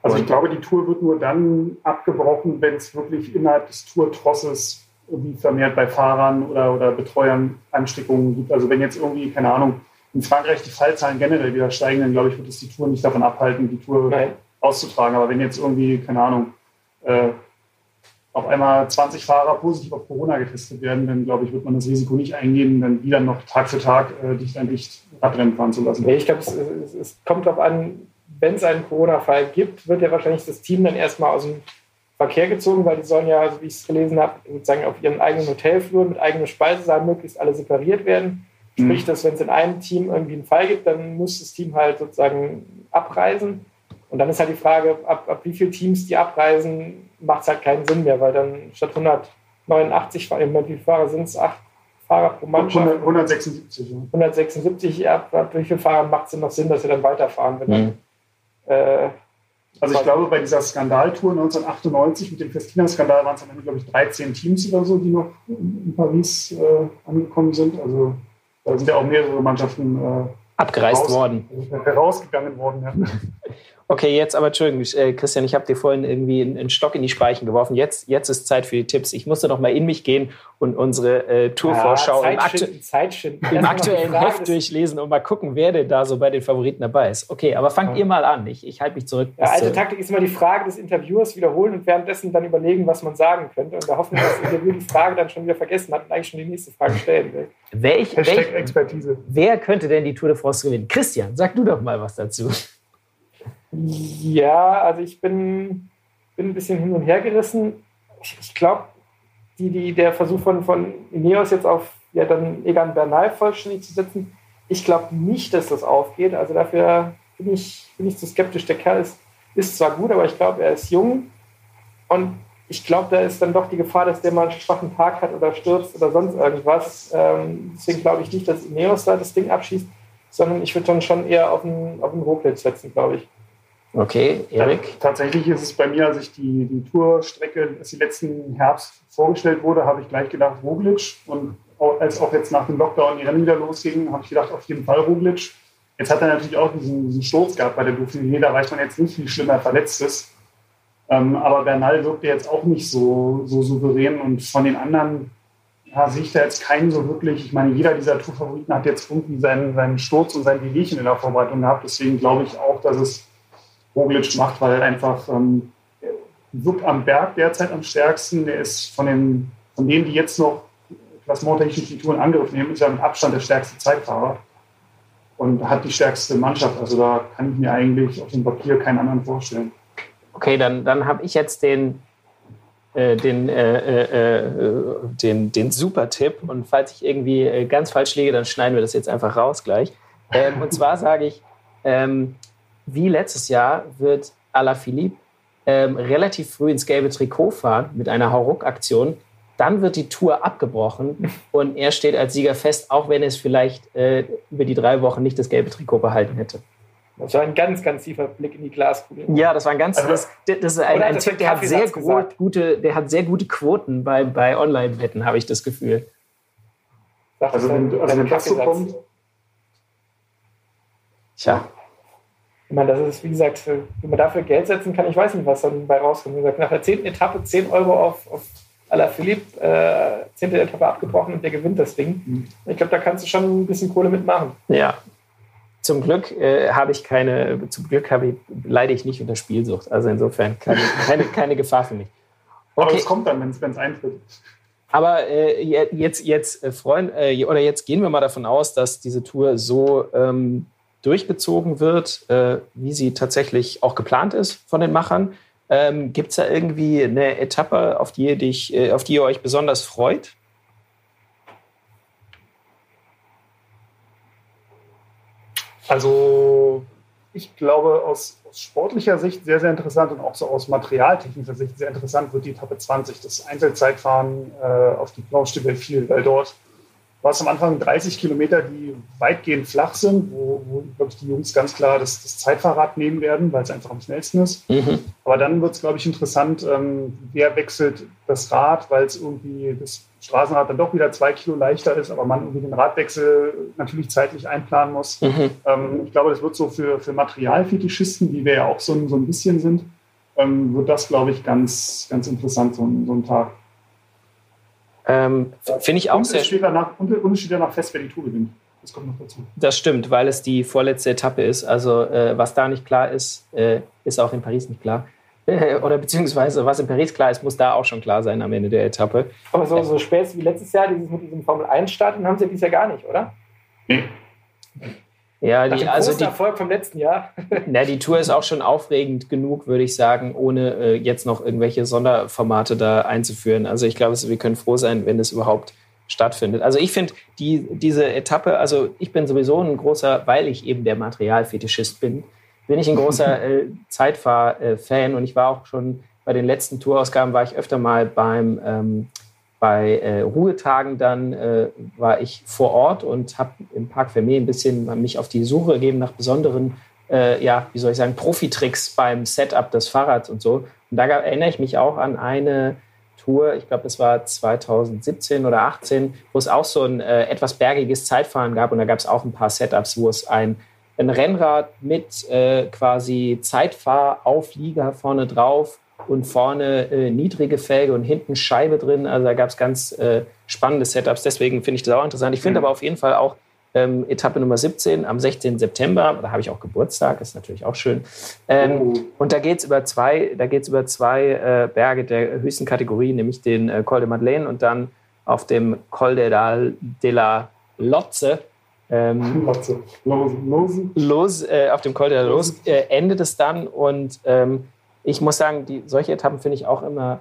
D: Also ich glaube, die Tour wird nur dann abgebrochen, wenn es wirklich innerhalb des Tourtrosses irgendwie vermehrt bei Fahrern oder, oder Betreuern Ansteckungen gibt. Also wenn jetzt irgendwie, keine Ahnung, in Frankreich die Fallzahlen generell wieder steigen, dann glaube ich, wird es die Tour nicht davon abhalten, die Tour Nein. auszutragen. Aber wenn jetzt irgendwie, keine Ahnung, äh, auf einmal 20 Fahrer positiv auf Corona getestet werden, dann glaube ich, wird man das Risiko nicht eingehen, dann wieder noch Tag für Tag äh, dicht an dicht Radrennen fahren zu lassen.
C: Ich glaube, es, es, es, kommt darauf an, wenn es einen Corona-Fall gibt, wird ja wahrscheinlich das Team dann erstmal aus dem Verkehr gezogen, weil die sollen ja, so wie ich es gelesen habe, sozusagen auf ihren eigenen Hotelflur mit eigenem Speisesaal möglichst alle separiert werden. Sprich, mhm. dass wenn es in einem Team irgendwie einen Fall gibt, dann muss das Team halt sozusagen abreisen. Und dann ist halt die Frage, ab, ab wie viele Teams die abreisen, macht es halt keinen Sinn mehr, weil dann statt 189 Fahrer, wie viele Fahrer sind es? Acht Fahrer pro Mannschaft?
D: 176. Ja.
C: 176, ab, ab wie viele Fahrer macht es denn noch Sinn, dass sie dann weiterfahren? Wenn mhm.
D: dann, äh, also ich glaube, bei dieser Skandaltour 1998 mit dem Festina-Skandal waren es am Ende, glaube ich, 13 Teams oder so, die noch in Paris äh, angekommen sind. Also da sind ja auch mehrere Mannschaften äh,
B: abgereist raus, worden.
D: Herausgegangen worden, ja.
B: Okay, jetzt aber, Entschuldigung, äh, Christian, ich habe dir vorhin irgendwie einen Stock in die Speichen geworfen. Jetzt, jetzt ist Zeit für die Tipps. Ich musste noch mal in mich gehen und unsere äh, Tourvorschau ja, im, aktu im aktuellen Heft durchlesen und mal gucken, wer denn da so bei den Favoriten dabei ist. Okay, aber fangt ja. ihr mal an. Ich, ich halte mich zurück.
C: Ja, alte Taktik ist immer die Frage des Interviewers wiederholen und währenddessen dann überlegen, was man sagen könnte. Und da hoffen wir, dass das Interview die Frage dann schon wieder vergessen hat und eigentlich schon die nächste Frage stellen will.
B: Welch, welch, Expertise. Wer könnte denn die Tour de France gewinnen? Christian, sag du doch mal was dazu.
C: Ja, also ich bin, bin ein bisschen hin und her gerissen. Ich, ich glaube, die, die, der Versuch von, von Ineos jetzt auf ja, dann Egan Bernal vollständig zu setzen, ich glaube nicht, dass das aufgeht. Also dafür bin ich, bin ich zu skeptisch. Der Kerl ist, ist zwar gut, aber ich glaube, er ist jung. Und ich glaube, da ist dann doch die Gefahr, dass der mal einen schwachen Tag hat oder stürzt oder sonst irgendwas. Ähm, deswegen glaube ich nicht, dass Ineos da das Ding abschießt, sondern ich würde dann schon eher auf einen, auf einen Roglic setzen, glaube ich.
B: Okay, Erik?
D: Tatsächlich ist es bei mir, als ich die, die Tourstrecke, als die letzten Herbst vorgestellt wurde, habe ich gleich gedacht Roglic. Und als auch jetzt nach dem Lockdown die Rennen wieder losgingen, habe ich gedacht, auf jeden Fall Roglic. Jetzt hat er natürlich auch diesen, diesen Sturz gehabt bei der Dauphiné. Da weiß man jetzt nicht, wie schlimm er verletzt ist. Ähm, aber Bernal wirkte jetzt auch nicht so, so souverän. Und von den anderen ja, sehe ich da jetzt keinen so wirklich. Ich meine, jeder dieser Tourfavoriten hat jetzt irgendwie seinen, seinen Sturz und sein Wehwehchen in der Vorbereitung gehabt. Deswegen glaube ich auch, dass es Roglic macht, weil einfach ähm, wirkt am Berg derzeit am stärksten. Der ist von, den, von denen, die jetzt noch klassementtechnisch die Touren in Angriff nehmen, ist er mit Abstand der stärkste Zeitfahrer und hat die stärkste Mannschaft. Also da kann ich mir eigentlich auf dem Papier keinen anderen vorstellen.
B: Okay, dann, dann habe ich jetzt den, äh, den, äh, äh, äh den, den Super-Tipp. Und falls ich irgendwie äh, ganz falsch liege, dann schneiden wir das jetzt einfach raus gleich. Ähm, und zwar sage ich, ähm, wie letztes Jahr wird Alaphilippe ähm, relativ früh ins gelbe Trikot fahren mit einer Hauruck-Aktion. Dann wird die Tour abgebrochen und er steht als Sieger fest, auch wenn es vielleicht äh, über die drei Wochen nicht das gelbe Trikot behalten hätte.
C: Das war ein ganz, ganz tiefer Blick in die Glaskugel.
B: Ja, das war ein ganz, also, das, das ist ein, ein Tipp, der hat sehr gute, der hat sehr gute Quoten bei, bei Online-Wetten, habe ich das Gefühl.
D: Also wenn, also wenn das so kommt.
B: Tja.
C: Ich meine, das ist, wie gesagt, wenn man dafür Geld setzen kann, ich weiß nicht, was dann bei rauskommt. Wie gesagt, nach der zehnten Etappe 10 Euro auf, auf Alaphilippe, äh, zehnte Etappe abgebrochen und der gewinnt das Ding. Mhm. Ich glaube, da kannst du schon ein bisschen Kohle mitmachen.
B: Ja. Zum Glück äh, habe ich keine, zum Glück habe ich, leide ich nicht unter Spielsucht. Also insofern keine, keine, keine Gefahr für mich.
D: Okay. Aber es kommt dann, wenn es eintritt.
B: Aber äh, jetzt, jetzt, äh, Freund, äh, oder jetzt gehen wir mal davon aus, dass diese Tour so ähm, durchgezogen wird, äh, wie sie tatsächlich auch geplant ist von den Machern. Ähm, Gibt es da irgendwie eine Etappe, auf die, ihr dich, äh, auf die ihr euch besonders freut?
D: Also ich glaube, aus, aus, sportlicher Sicht sehr, sehr interessant und auch so aus materialtechnischer Sicht sehr interessant wird die Etappe 20, das Einzelzeitfahren äh, auf die Planche de Belleville, weil dort Du hast am Anfang 30 Kilometer, die weitgehend flach sind, wo, wo glaube ich, die Jungs ganz klar das, das Zeitfahrrad nehmen werden, weil es einfach am schnellsten ist. Mhm. Aber dann wird es, glaube ich, interessant, ähm, wer wechselt das Rad, weil es irgendwie das Straßenrad dann doch wieder zwei Kilo leichter ist, aber man irgendwie den Radwechsel natürlich zeitlich einplanen muss. Mhm. Ähm, ich glaube, das wird so für, für Materialfetischisten, wie wir ja auch so, so ein bisschen sind, ähm, wird das, glaube ich, ganz, ganz interessant, so, so ein Tag.
B: Ähm, Finde ich auch
D: und
B: sehr.
D: Steht danach, und, und es steht danach fest, wer die Tour gewinnt. Das kommt noch dazu.
B: Das stimmt, weil es die vorletzte Etappe ist. Also, äh, was da nicht klar ist, äh, ist auch in Paris nicht klar. oder beziehungsweise was in Paris klar ist, muss da auch schon klar sein am Ende der Etappe.
C: Aber so, so Späße wie letztes Jahr, dieses mit diesem Formel 1 Start, haben sie dieses Jahr gar nicht, oder? Nee.
B: Ja, die, also
C: die Erfolg vom letzten Jahr.
B: Na, die Tour ist auch schon aufregend genug, würde ich sagen, ohne äh, jetzt noch irgendwelche Sonderformate da einzuführen. Also ich glaube, wir können froh sein, wenn es überhaupt stattfindet. Also ich finde die, diese Etappe, also ich bin sowieso ein großer, weil ich eben der Materialfetischist bin, bin ich ein großer äh, Zeitfahr-Fan und ich war auch schon bei den letzten Tourausgaben war ich öfter mal beim ähm, bei äh, Ruhetagen dann äh, war ich vor Ort und habe im Park Vermeer ein bisschen mich auf die Suche gegeben nach besonderen, äh, ja, wie soll ich sagen, Profitricks beim Setup des Fahrrads und so. Und da erinnere ich mich auch an eine Tour, ich glaube, das war 2017 oder 18, wo es auch so ein äh, etwas bergiges Zeitfahren gab und da gab es auch ein paar Setups, wo es ein, ein Rennrad mit äh, quasi Zeitfahrauflieger vorne drauf und vorne äh, niedrige Felge und hinten Scheibe drin. Also da gab es ganz äh, spannende Setups. Deswegen finde ich das auch interessant. Ich finde mhm. aber auf jeden Fall auch ähm, Etappe Nummer 17 am 16. September. Da habe ich auch Geburtstag, ist natürlich auch schön. Ähm, oh. Und da geht es über zwei, da geht's über zwei äh, Berge der höchsten Kategorie, nämlich den äh, Col de Madeleine und dann auf dem Col de la, de la Lotze. Ähm, Lotze. Los, Los äh, auf dem Col de la Los äh, endet es dann und ähm, ich muss sagen, die, solche Etappen finde ich auch immer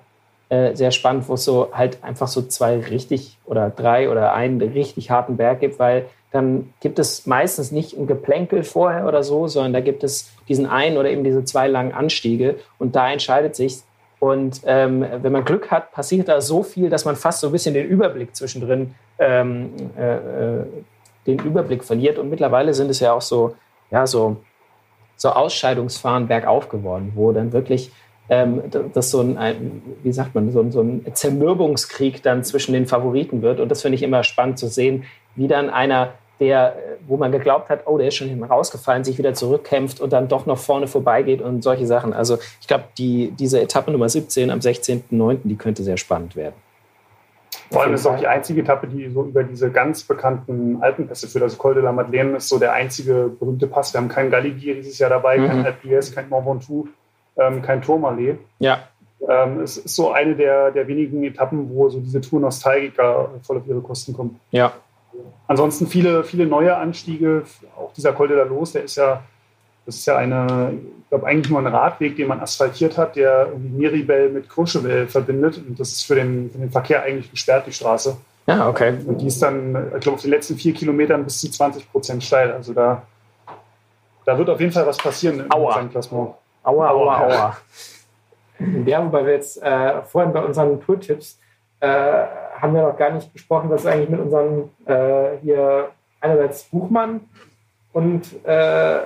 B: äh, sehr spannend, wo es so halt einfach so zwei richtig oder drei oder einen richtig harten Berg gibt, weil dann gibt es meistens nicht ein Geplänkel vorher oder so, sondern da gibt es diesen einen oder eben diese zwei langen Anstiege und da entscheidet sich. Und ähm, wenn man Glück hat, passiert da so viel, dass man fast so ein bisschen den Überblick zwischendrin, ähm, äh, äh den Überblick verliert. Und mittlerweile sind es ja auch so, ja, so so Ausscheidungsfahren bergauf geworden, wo dann wirklich ähm, das so ein, wie sagt man, so ein, so ein Zermürbungskrieg dann zwischen den Favoriten wird. Und das finde ich immer spannend zu sehen, wie dann einer, der, wo man geglaubt hat, oh, der ist schon hinten rausgefallen, sich wieder zurückkämpft und dann doch noch vorne vorbeigeht und solche Sachen. Also ich glaube, die, diese Etappe Nummer 17 am 16.09., die könnte sehr spannend werden.
D: Vor allem ist es auch die einzige Etappe, die so über diese ganz bekannten Alpenpässe führt. Also Col de la Madeleine ist so der einzige berühmte Pass. Wir haben keinen Galibier dieses Jahr dabei, mhm. kein Alpe kein Mont Ventoux, ähm, kein Tourmalet.
B: Ja.
D: Ähm, es ist so eine der, der wenigen Etappen, wo so diese Tour-Nostalgiker voll auf ihre Kosten kommen.
B: Ja.
D: Ansonsten viele, viele neue Anstiege. Auch dieser Col de la Los, der ist ja das ist ja eine, ich glaube, eigentlich nur ein Radweg, den man asphaltiert hat, der Miribel mit Courchevel verbindet. Und das ist für den, für den Verkehr eigentlich gesperrt, die Straße.
B: Ja, okay.
D: Und die ist dann, ich glaube, auf den letzten vier Kilometern bis zu 20 Prozent steil. Also da, da wird auf jeden Fall was passieren im
B: Aua. Klassement. Aua, aua, aua.
C: Ja, wobei wir jetzt äh, vorhin bei unseren Tour-Tipps äh, haben wir noch gar nicht besprochen, was eigentlich mit unseren äh, hier einerseits Buchmann und äh,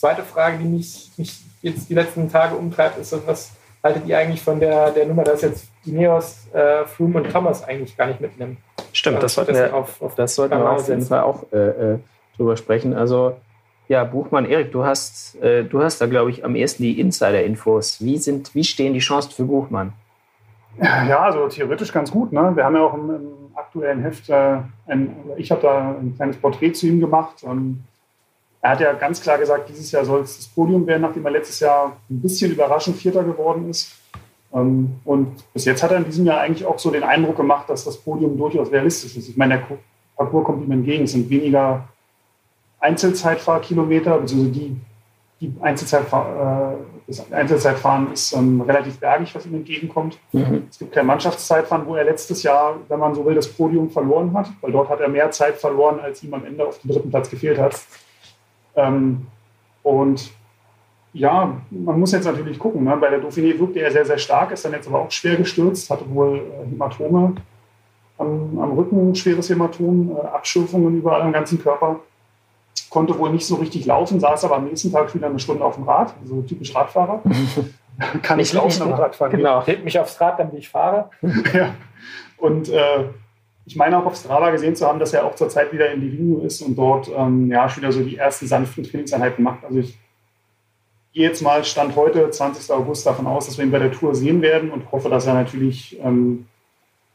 C: Zweite Frage, die mich, mich jetzt die letzten Tage umtreibt, ist, was haltet ihr eigentlich von der, der Nummer, dass jetzt Ineos, äh, Froome und Thomas eigentlich gar nicht mitnehmen?
B: Stimmt, das sollten wir, auf, auf das sollten wir auf jeden Fall auch äh, äh, drüber sprechen. Also ja, Buchmann, Erik, du hast, äh, du hast da, glaube ich, am ersten die Insider-Infos. Wie, wie stehen die Chancen für Buchmann?
D: Ja, also theoretisch ganz gut. Ne? Wir haben ja auch im, im aktuellen Heft, äh, ein, ich habe da ein kleines Porträt zu ihm gemacht. Und er hat ja ganz klar gesagt, dieses Jahr soll es das Podium werden, nachdem er letztes Jahr ein bisschen überraschend Vierter geworden ist. Ähm, und bis jetzt hat er in diesem Jahr eigentlich auch so den Eindruck gemacht, dass das Podium durchaus realistisch ist. Ich meine, der Parcours kommt ihm entgegen. Es sind weniger Einzelzeitfahrkilometer, beziehungsweise die, die Einzelzeitfahr, äh, das Einzelzeitfahren ist ähm, relativ bergig, was ihm entgegenkommt. Mhm. Es gibt kein Mannschaftszeitfahren, wo er letztes Jahr, wenn man so will, das Podium verloren hat, weil dort hat er mehr Zeit verloren, als ihm am Ende auf dem dritten Platz gefehlt hat. Ähm, und ja, man muss jetzt natürlich gucken. Ne? Bei der Dauphiné wirkte er sehr, sehr stark, ist dann jetzt aber auch schwer gestürzt, hatte wohl äh, Hämatome am, am, Rücken, schweres Hämatom, äh, Abschürfungen überall am ganzen Körper. Konnte wohl nicht so richtig laufen, saß aber am nächsten Tag wieder eine Stunde auf dem Rad, so typisch Radfahrer.
C: Kann nicht laufen am Radfahren. Genau, hebt mich aufs Rad, damit ich fahre.
D: ja. Und äh, ich meine auch auf Strava gesehen zu haben, dass er auch zurzeit wieder in Livigno ist und dort ähm, ja, schon wieder so die ersten sanften Trainingseinheiten macht. Also ich gehe jetzt mal, Stand heute, 20. August, davon aus, dass wir ihn bei der Tour sehen werden und hoffe, dass er natürlich ähm,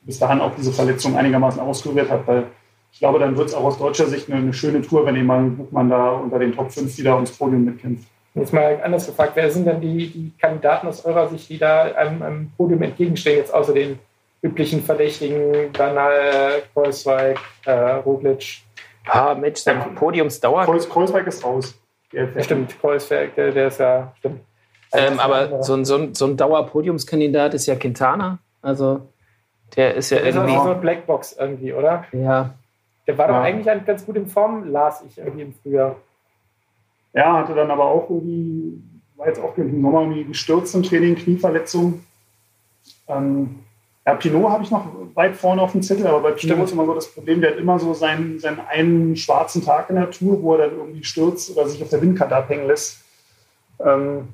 D: bis dahin auch diese Verletzung einigermaßen ausgerührt hat, weil ich glaube, dann wird es auch aus deutscher Sicht eine, eine schöne Tour, wenn jemand Buchmann da unter den Top 5 wieder ums Podium mitkämpft.
C: Jetzt mal anders gefragt, wer sind denn die, die Kandidaten aus eurer Sicht, die da einem, einem Podium entgegenstehen, jetzt außer den üblichen Verdächtigen, Bernal, Kreuzweig, äh, Roglic?
B: Ah, Mensch, sein ja. Podiumsdauer.
D: Kreuz, Kreuzweig ist raus.
C: Ja, stimmt, Kreuzweig, der, der ist ja, stimmt.
B: Ähm, aber so ein, so ein, so ein Dauerpodiumskandidat ist ja Quintana. Also der ist ja
C: das
B: irgendwie.
C: Ist so eine Blackbox irgendwie, oder?
B: Ja.
C: Der war ja. doch eigentlich ganz gut in Form, las ich irgendwie im Frühjahr.
D: Ja, hatte dann aber auch irgendwie, war jetzt auch im Sommer irgendwie gestürzt im Training, Knieverletzung. Ähm, ja, Pinot habe ich noch weit vorne auf dem Zettel, aber bei Pinot ist immer so das Problem, der hat immer so seinen, seinen einen schwarzen Tag in der Tour, wo er dann irgendwie stürzt oder sich auf der Windkante abhängen lässt. Ähm,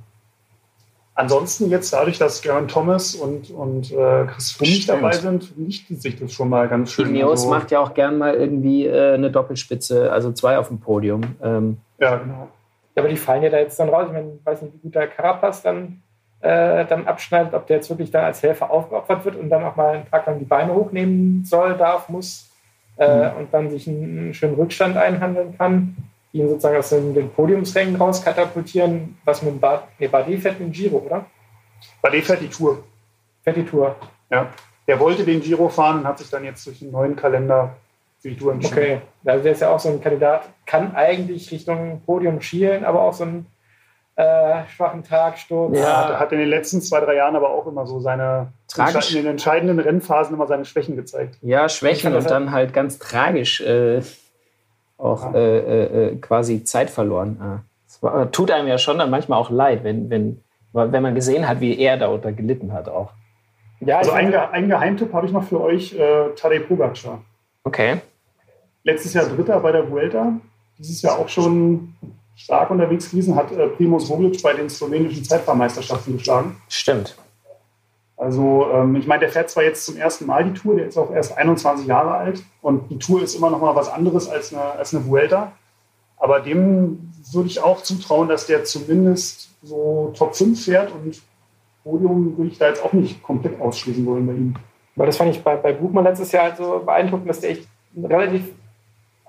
D: ansonsten jetzt dadurch, dass Geraint Thomas und, und äh, Chris Froome nicht dabei sind, lichtet sich das schon mal ganz schön.
B: Ineos also, macht ja auch gern mal irgendwie äh, eine Doppelspitze, also zwei auf dem Podium. Ähm,
C: ja, genau. Ja, aber die fallen ja da jetzt dann raus. Ich meine, ich weiß nicht, wie gut der Carapaz dann, äh, dann abschneidet, ob der jetzt wirklich dann als Helfer aufgeopfert wird und dann auch mal einen Tag lang die Beine hochnehmen soll, darf, muss äh, mhm. und dann sich einen, schönen Rückstand einhandeln kann, ihn sozusagen aus den, den Podiumsrängen rauskatapultieren, was mit dem Bad, nee, Bardet fährt mit dem Giro, oder?
D: Bardet fährt die Tour.
C: Fährt die Tour.
D: Ja. Der wollte den Giro fahren und hat sich dann jetzt durch den neuen Kalender für die Tour
C: entschieden. Okay, also der ist ja auch so ein Kandidat, kann eigentlich Richtung Podium schielen, aber auch so einen äh, schwachen Tag, Sturz.
D: Ja, hat in den letzten zwei, drei Jahren aber auch immer so seine tragisch. in den entscheidenden Rennphasen immer seine Schwächen gezeigt.
B: Ja, Schwächen und dann halt ganz tragisch äh, auch ja. äh, äh, äh quasi Zeit verloren. Ah. War, tut einem ja schon dann manchmal auch leid, wenn, wenn, wenn man gesehen hat, wie er darunter gelitten hat auch.
D: Ja, also ein, ein Geheimtipp habe ich noch für euch, äh, Tadej Pogacar.
B: Okay
D: letztes Jahr Dritter bei der Vuelta, dieses Jahr auch schon stark unterwegs gewesen, hat äh, Primus Roglic bei den slowenischen Zeitfahrmeisterschaften geschlagen.
B: Stimmt.
D: Also ähm, ich meine, der fährt zwar jetzt zum ersten Mal die Tour, der ist auch erst 21 Jahre alt und die Tour ist immer noch mal was anderes als eine, als eine Vuelta. Aber dem würde ich auch zutrauen, dass der zumindest so Top 5 fährt und Podium würde ich da jetzt auch nicht komplett ausschließen wollen bei ihm.
C: Weil das fand ich bei, bei Buchmann letztes Jahr halt so beeindruckend, dass der echt relativ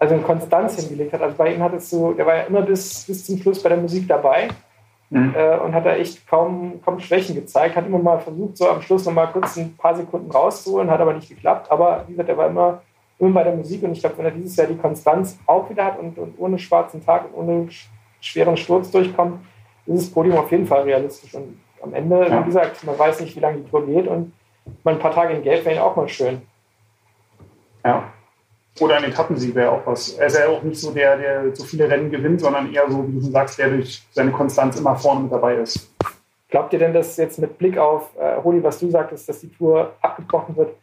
C: also eine Konstanz hingelegt hat. Also bei ihm hat es so, der war ja immer bis, bis zum Schluss bei der Musik dabei mhm. äh, und hat da echt kaum, kaum Schwächen gezeigt. Hat immer mal versucht, so am Schluss noch mal kurz ein paar Sekunden rauszuholen, hat aber nicht geklappt. Aber wie gesagt, er war immer, immer bei der Musik und ich glaube, wenn er dieses Jahr die Konstanz auch wieder hat und, und ohne schwarzen Tag und ohne schweren Sturz durchkommt, ist das Podium auf jeden Fall realistisch. Und am Ende, ja. wie gesagt, man weiß nicht, wie lange die Tour geht und mal ein paar Tage in Gelb wären auch mal schön.
D: Ja. Oder ein Etappensieg wäre auch was. Er ist ja auch nicht so der, der so viele Rennen gewinnt, sondern eher so, wie du sagst, der durch seine Konstanz immer vorne mit dabei ist.
C: Glaubt ihr denn, dass jetzt mit Blick auf, äh, was du sagtest, dass die Tour abgebrochen wird,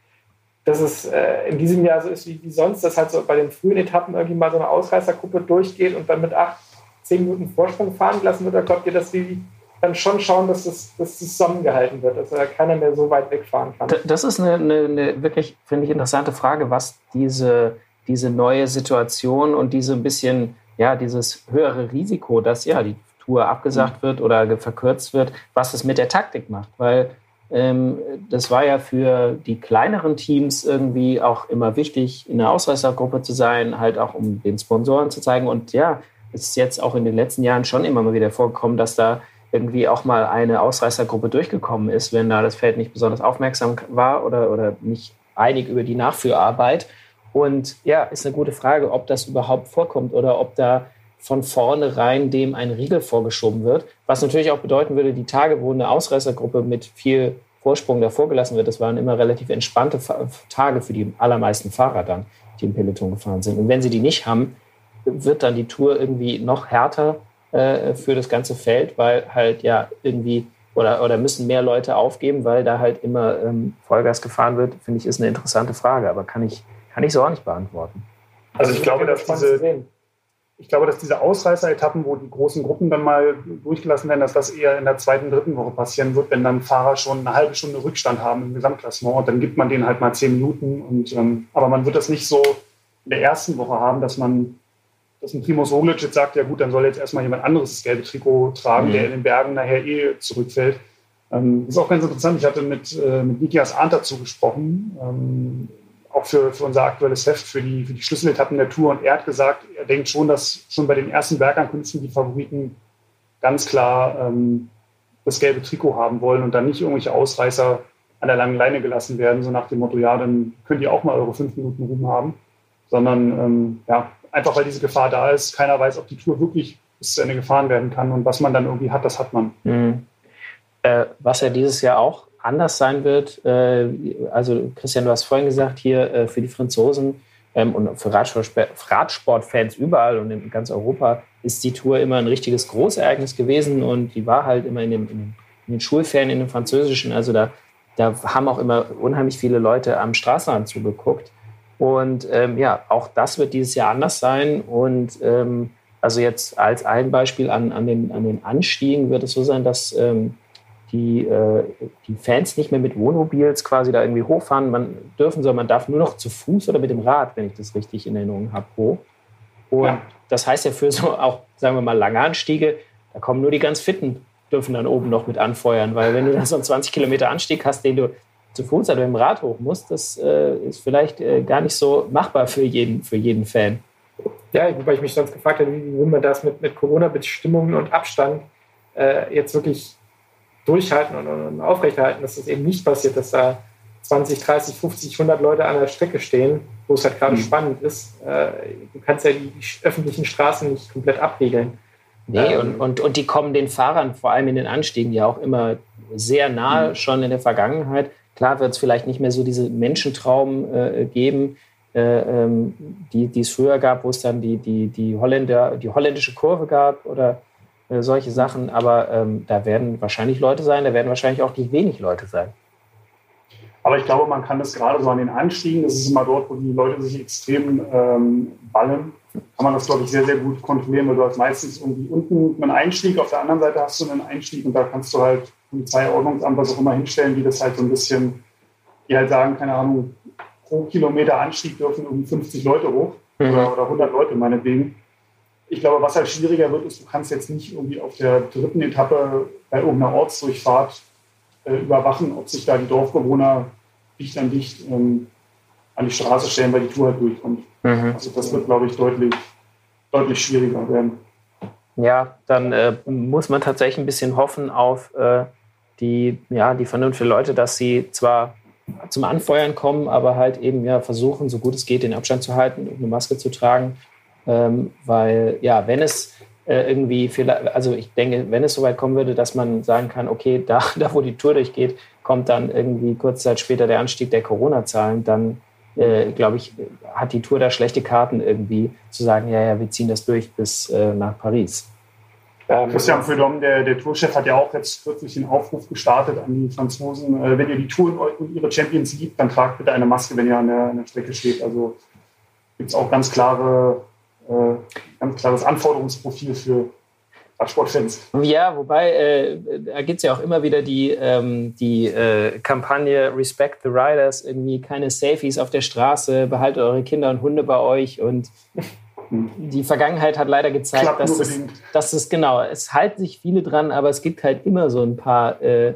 C: dass es äh, in diesem Jahr so ist wie, wie sonst, dass halt so bei den frühen Etappen irgendwie mal so eine Ausreißergruppe durchgeht und dann mit acht, zehn Minuten Vorsprung fahren gelassen wird? Oder glaubt ihr, dass die dann schon schauen, dass das, dass das zusammengehalten wird, dass da keiner mehr so weit wegfahren kann.
B: Das ist eine, eine, eine wirklich, finde ich, interessante Frage, was diese, diese neue Situation und diese ein bisschen, ja, dieses höhere Risiko, dass ja die Tour abgesagt mhm. wird oder verkürzt wird, was es mit der Taktik macht. Weil ähm, das war ja für die kleineren Teams irgendwie auch immer wichtig, in der Ausreißergruppe zu sein, halt auch um den Sponsoren zu zeigen. Und ja, es ist jetzt auch in den letzten Jahren schon immer mal wieder vorgekommen, dass da irgendwie auch mal eine Ausreißergruppe durchgekommen ist, wenn da das Feld nicht besonders aufmerksam war oder, oder nicht einig über die Nachführarbeit. Und ja, ist eine gute Frage, ob das überhaupt vorkommt oder ob da von vornherein dem ein Riegel vorgeschoben wird. Was natürlich auch bedeuten würde, die Tage, wo eine Ausreißergruppe mit viel Vorsprung davor gelassen wird, das waren immer relativ entspannte Tage für die allermeisten Fahrer dann, die im Peloton gefahren sind. Und wenn sie die nicht haben, wird dann die Tour irgendwie noch härter äh, für das ganze Feld, weil halt ja irgendwie oder, oder müssen mehr Leute aufgeben, weil da halt immer ähm, Vollgas gefahren wird, finde ich, ist eine interessante Frage, aber kann ich, kann ich so auch nicht beantworten.
D: Also ich glaube, dass diese, ich glaube, dass diese Ausreißer-Etappen, wo die großen Gruppen dann mal durchgelassen werden, dass das eher in der zweiten, dritten Woche passieren wird, wenn dann Fahrer schon eine halbe Stunde Rückstand haben im Gesamtklassement und dann gibt man denen halt mal zehn Minuten. Und, ähm, aber man wird das nicht so in der ersten Woche haben, dass man dass ein Primoz Roglic jetzt sagt, ja gut, dann soll jetzt erstmal jemand anderes das gelbe Trikot tragen, mhm. der in den Bergen nachher eh zurückfällt. Ähm, das ist auch ganz interessant. Ich hatte mit, äh, mit Nikias Arndt dazu gesprochen, ähm, auch für, für unser aktuelles Heft, für die, für die Schlüsseletappen der Tour. Und er hat gesagt, er denkt schon, dass schon bei den ersten Bergankünsten die Favoriten ganz klar ähm, das gelbe Trikot haben wollen und dann nicht irgendwelche Ausreißer an der langen Leine gelassen werden, so nach dem Motto, ja, dann könnt ihr auch mal eure fünf Minuten Ruhm haben, sondern ähm, ja, einfach weil diese Gefahr da ist, keiner weiß, ob die Tour wirklich bis zu Ende gefahren werden kann und was man dann irgendwie hat, das hat man. Mhm.
B: Äh, was ja dieses Jahr auch anders sein wird, äh, also Christian, du hast vorhin gesagt, hier äh, für die Franzosen ähm, und für Radsportfans überall und in ganz Europa ist die Tour immer ein richtiges Großereignis gewesen und die war halt immer in, dem, in den Schulferien, in den französischen, also da, da haben auch immer unheimlich viele Leute am Straßenrand zugeguckt. Und ähm, ja, auch das wird dieses Jahr anders sein. Und ähm, also jetzt als ein Beispiel an, an, den, an den Anstiegen wird es so sein, dass ähm, die, äh, die Fans nicht mehr mit Wohnmobils quasi da irgendwie hochfahren man dürfen, sondern man darf nur noch zu Fuß oder mit dem Rad, wenn ich das richtig in Erinnerung habe, hoch. Und ja. das heißt ja für so auch, sagen wir mal, lange Anstiege, da kommen nur die ganz Fitten, dürfen dann oben noch mit anfeuern, weil wenn du dann so einen 20 Kilometer Anstieg hast, den du zu Fuß oder dem Rad hoch musst, das äh, ist vielleicht äh, gar nicht so machbar für jeden, für jeden Fan.
C: Ja, wobei ich mich sonst gefragt habe, wie will man das mit, mit Corona-Bestimmungen und Abstand äh, jetzt wirklich durchhalten und, und aufrechterhalten, dass das eben nicht passiert, dass da 20, 30, 50, 100 Leute an der Strecke stehen, wo es halt gerade mhm. spannend ist. Äh, du kannst ja die, die, öffentlichen Straßen nicht komplett abregeln.
B: Nee, ähm, und, und, und die kommen den Fahrern vor allem in den Anstiegen ja auch immer sehr nahe, mhm. schon in der Vergangenheit. Klar wird es vielleicht nicht mehr so diese Menschentraum äh, geben, äh, ähm, die, die es früher gab, wo es dann die, die, die, Holländer, die holländische Kurve gab oder äh, solche Sachen. Aber ähm, da werden wahrscheinlich Leute sein, da werden wahrscheinlich auch nicht wenig Leute sein.
D: Aber ich glaube, man kann das gerade so an den Anstiegen, das ist immer dort, wo die Leute sich extrem ähm, ballen, kann man das, glaube ich, sehr, sehr gut kontrollieren, weil du hast meistens irgendwie unten einen Einstieg, auf der anderen Seite hast du einen Einstieg und da kannst du halt Polizeiordnungsamt, was auch immer hinstellen, die das halt so ein bisschen, die halt sagen, keine Ahnung, pro Kilometer Anstieg dürfen irgendwie 50 Leute hoch mhm. oder, oder 100 Leute meinetwegen ich glaube, was halt schwieriger wird, ist, du kannst jetzt nicht irgendwie auf der dritten Etappe bei irgendeiner Ortsdurchfahrt äh, überwachen, ob sich da die Dorfbewohner dicht an dicht ähm, an die Straße stellen, weil die Tour halt durchkommt. Mhm. Also das wird, glaube ich, deutlich, deutlich schwieriger werden.
B: Ja, dann äh, muss man tatsächlich ein bisschen hoffen auf äh, die, ja, die Vernunft der Leute, dass sie zwar zum Anfeuern kommen, aber halt eben ja versuchen, so gut es geht, den Abstand zu halten und eine Maske zu tragen ähm, weil, ja, wenn es äh, irgendwie, vielleicht, also ich denke, wenn es soweit kommen würde, dass man sagen kann, okay, da, da wo die Tour durchgeht, kommt dann irgendwie kurze Zeit später der Anstieg der Corona-Zahlen, dann äh, glaube ich, hat die Tour da schlechte Karten irgendwie zu sagen, ja, ja, wir ziehen das durch bis äh, nach Paris.
D: Ähm, Christian Prudhomme, der, der Tourchef, hat ja auch jetzt kürzlich den Aufruf gestartet an die Franzosen, äh, wenn ihr die Tour und ihre Champions liebt, dann tragt bitte eine Maske, wenn ihr an der, an der Strecke steht. Also gibt es auch ganz klare äh, ganz klares Anforderungsprofil für Radsportfans.
B: Ja, wobei, äh, da gibt es ja auch immer wieder die, ähm, die äh, Kampagne Respect the Riders, irgendwie keine Selfies auf der Straße, behaltet eure Kinder und Hunde bei euch und die Vergangenheit hat leider gezeigt, dass es, dass es genau, es halten sich viele dran, aber es gibt halt immer so ein paar äh,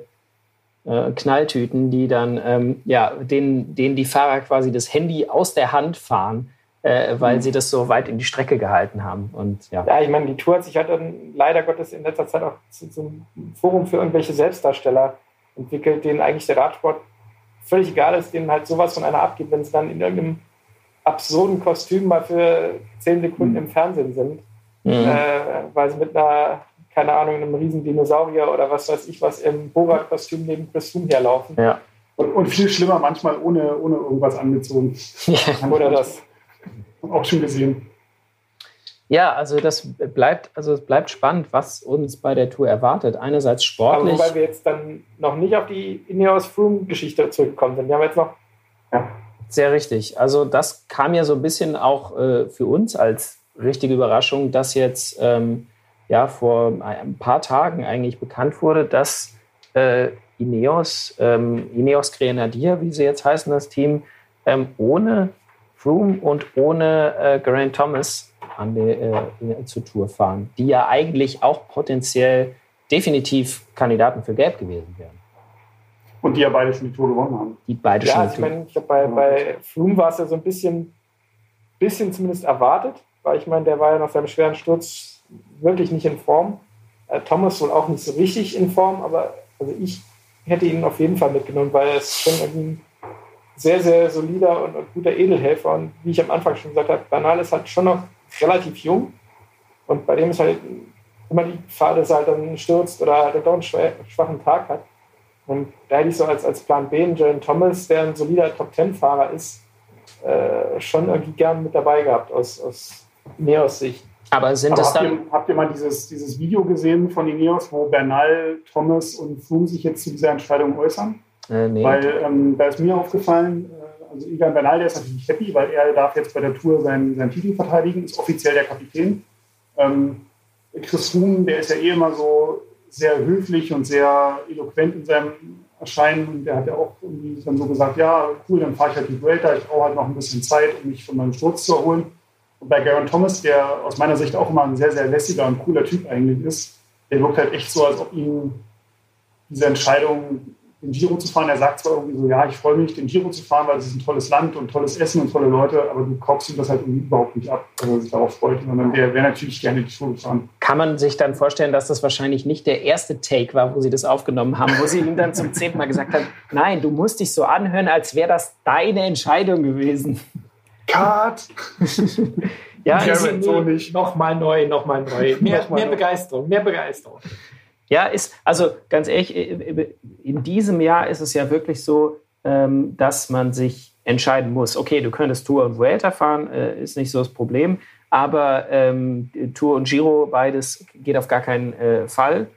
B: äh, Knalltüten, die dann, ähm, ja, denen, denen die Fahrer quasi das Handy aus der Hand fahren äh, weil mhm. sie das so weit in die Strecke gehalten haben. Und, ja.
C: ja, ich meine, die Tour hat sich halt dann leider Gottes in letzter Zeit auch zu, zum Forum für irgendwelche Selbstdarsteller entwickelt, denen eigentlich der Radsport völlig egal ist, denen halt sowas von einer abgeht, wenn sie dann in irgendeinem absurden Kostüm mal für zehn Sekunden mhm. im Fernsehen sind, mhm. äh, weil sie mit einer, keine Ahnung, einem riesen Dinosaurier oder was weiß ich was im Borat-Kostüm neben Chris Froome herlaufen.
D: Ja. Und, und, viel schlimmer manchmal ohne, ohne irgendwas angezogen.
C: Ja. Oder das
D: auch schon gesehen.
B: Ja, also das bleibt, also es bleibt spannend, was uns bei der Tour erwartet. Einerseits sportlich.
C: Aber wobei wir jetzt dann noch nicht auf die Ineos Froome-Geschichte zurückkommen sind. Wir haben jetzt noch.
B: Ja. Sehr richtig. Also das kam ja so ein bisschen auch äh, für uns als richtige Überraschung, dass jetzt ähm, ja vor ein paar Tagen eigentlich bekannt wurde, dass äh, Ineos, ähm, Ineos Grenadier, wie sie jetzt heißen, das Team, ähm, ohne Froome und ohne äh, Geraint Thomas an die, äh, zur Tour fahren, die ja eigentlich auch potenziell definitiv Kandidaten für Gelb gewesen wären.
D: Und die ja beide schon die Tour gewonnen haben.
B: Die beide
C: ja, schon also ich meine, ich bei, bei Froome war es ja so ein bisschen, bisschen zumindest erwartet, weil ich meine, der war ja nach seinem schweren Sturz wirklich nicht in Form. Äh, Thomas wohl auch nicht so richtig in Form, aber also ich hätte ihn auf jeden Fall mitgenommen, weil er ist schon ein sehr, sehr solider und, und, guter Edelhelfer. Und wie ich am Anfang schon gesagt habe, Bernal ist halt schon noch relativ jung. Und bei dem ist halt immer die Gefahr, dass er halt dann stürzt oder halt einen schwachen Tag hat. Und da hätte ich so als, als Plan B einen Jalen Thomas, der ein solider Top-10-Fahrer ist, äh, schon irgendwie gern mit dabei gehabt aus, aus Neos Sicht.
B: Aber sind Aber das
D: habt dann. Ihr, habt ihr mal dieses, dieses Video gesehen von Ineos, wo Bernal, Thomas und Froome sich jetzt zu dieser Entscheidung äußern? Äh, nee. Weil ähm, da ist mir aufgefallen, äh, also Ivan Bernal, der ist natürlich happy, weil er darf jetzt bei der Tour seinen, seinen Titel verteidigen, ist offiziell der Kapitän. Ähm, Chris Froome, der ist ja eh immer so sehr höflich und sehr eloquent in seinem Erscheinen. Und der hat ja auch irgendwie dann so gesagt, ja, cool, dann fahre ich halt die Vuelta, ich brauche halt noch ein bisschen Zeit, um mich von meinem Sturz zu erholen. Und bei Garen Thomas, der aus meiner Sicht auch immer ein sehr, sehr lässiger und cooler Typ eigentlich ist, der wirkt halt echt so, als ob ihm diese Entscheidung den Giro zu fahren. Er sagt zwar irgendwie so, ja, ich freue mich, den Giro zu fahren, weil es ist ein tolles Land und tolles Essen und tolle Leute, aber du kaufst ihm das halt irgendwie überhaupt nicht ab, dass er sich darauf freut, sondern der wäre natürlich gerne die Tour gefahren.
B: Kann man sich dann vorstellen, dass das wahrscheinlich nicht der erste Take war, wo sie das aufgenommen haben, wo sie ihm dann zum zehnten Mal gesagt haben, nein, du musst dich so anhören, als wäre das deine Entscheidung gewesen.
C: Cut!
B: ja, so
C: nicht. Nochmal neu, nochmal neu. Mehr, noch mehr Begeisterung, mehr Begeisterung.
B: Ja, ist, also ganz ehrlich, in diesem Jahr ist es ja wirklich so, ähm, dass man sich entscheiden muss. Okay, du könntest Tour und Vuelta fahren, äh, ist nicht so das Problem, aber ähm, Tour und Giro, beides geht auf gar keinen äh, Fall.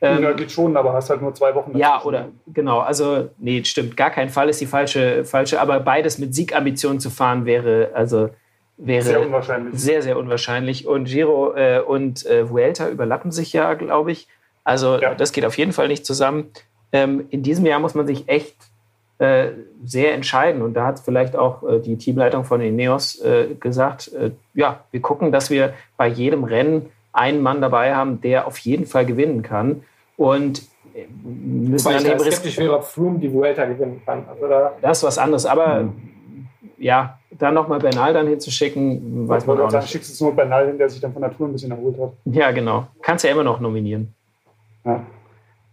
D: Ähm, ja, geht schon, aber hast halt nur zwei Wochen.
B: Ja, oder genau, also nee, stimmt, gar kein Fall ist die falsche, falsche, aber beides mit Siegambitionen zu fahren wäre, also wäre
D: sehr unwahrscheinlich.
B: Sehr, sehr unwahrscheinlich. Und Giro äh, und äh, Vuelta überlappen sich ja, glaube ich. Also ja. das geht auf jeden Fall nicht zusammen. Ähm, in diesem Jahr muss man sich echt äh, sehr entscheiden. Und da hat vielleicht auch äh, die Teamleitung von Ineos äh, gesagt, äh, ja, wir gucken, dass wir bei jedem Rennen einen Mann dabei haben, der auf jeden Fall gewinnen kann. Und
C: äh, müssen Weil dann ich eben skeptisch wäre, ob Froome die Vuelta gewinnen kann. Also da
B: das ist was anderes. Aber mhm. ja, dann nochmal Bernal dann hinzuschicken, weiß man auch
D: nicht. Dann schickst du es nur Bernal hin, der sich dann von der Tour ein bisschen erholt hat.
B: Ja, genau. Kannst ja immer noch nominieren. Ja.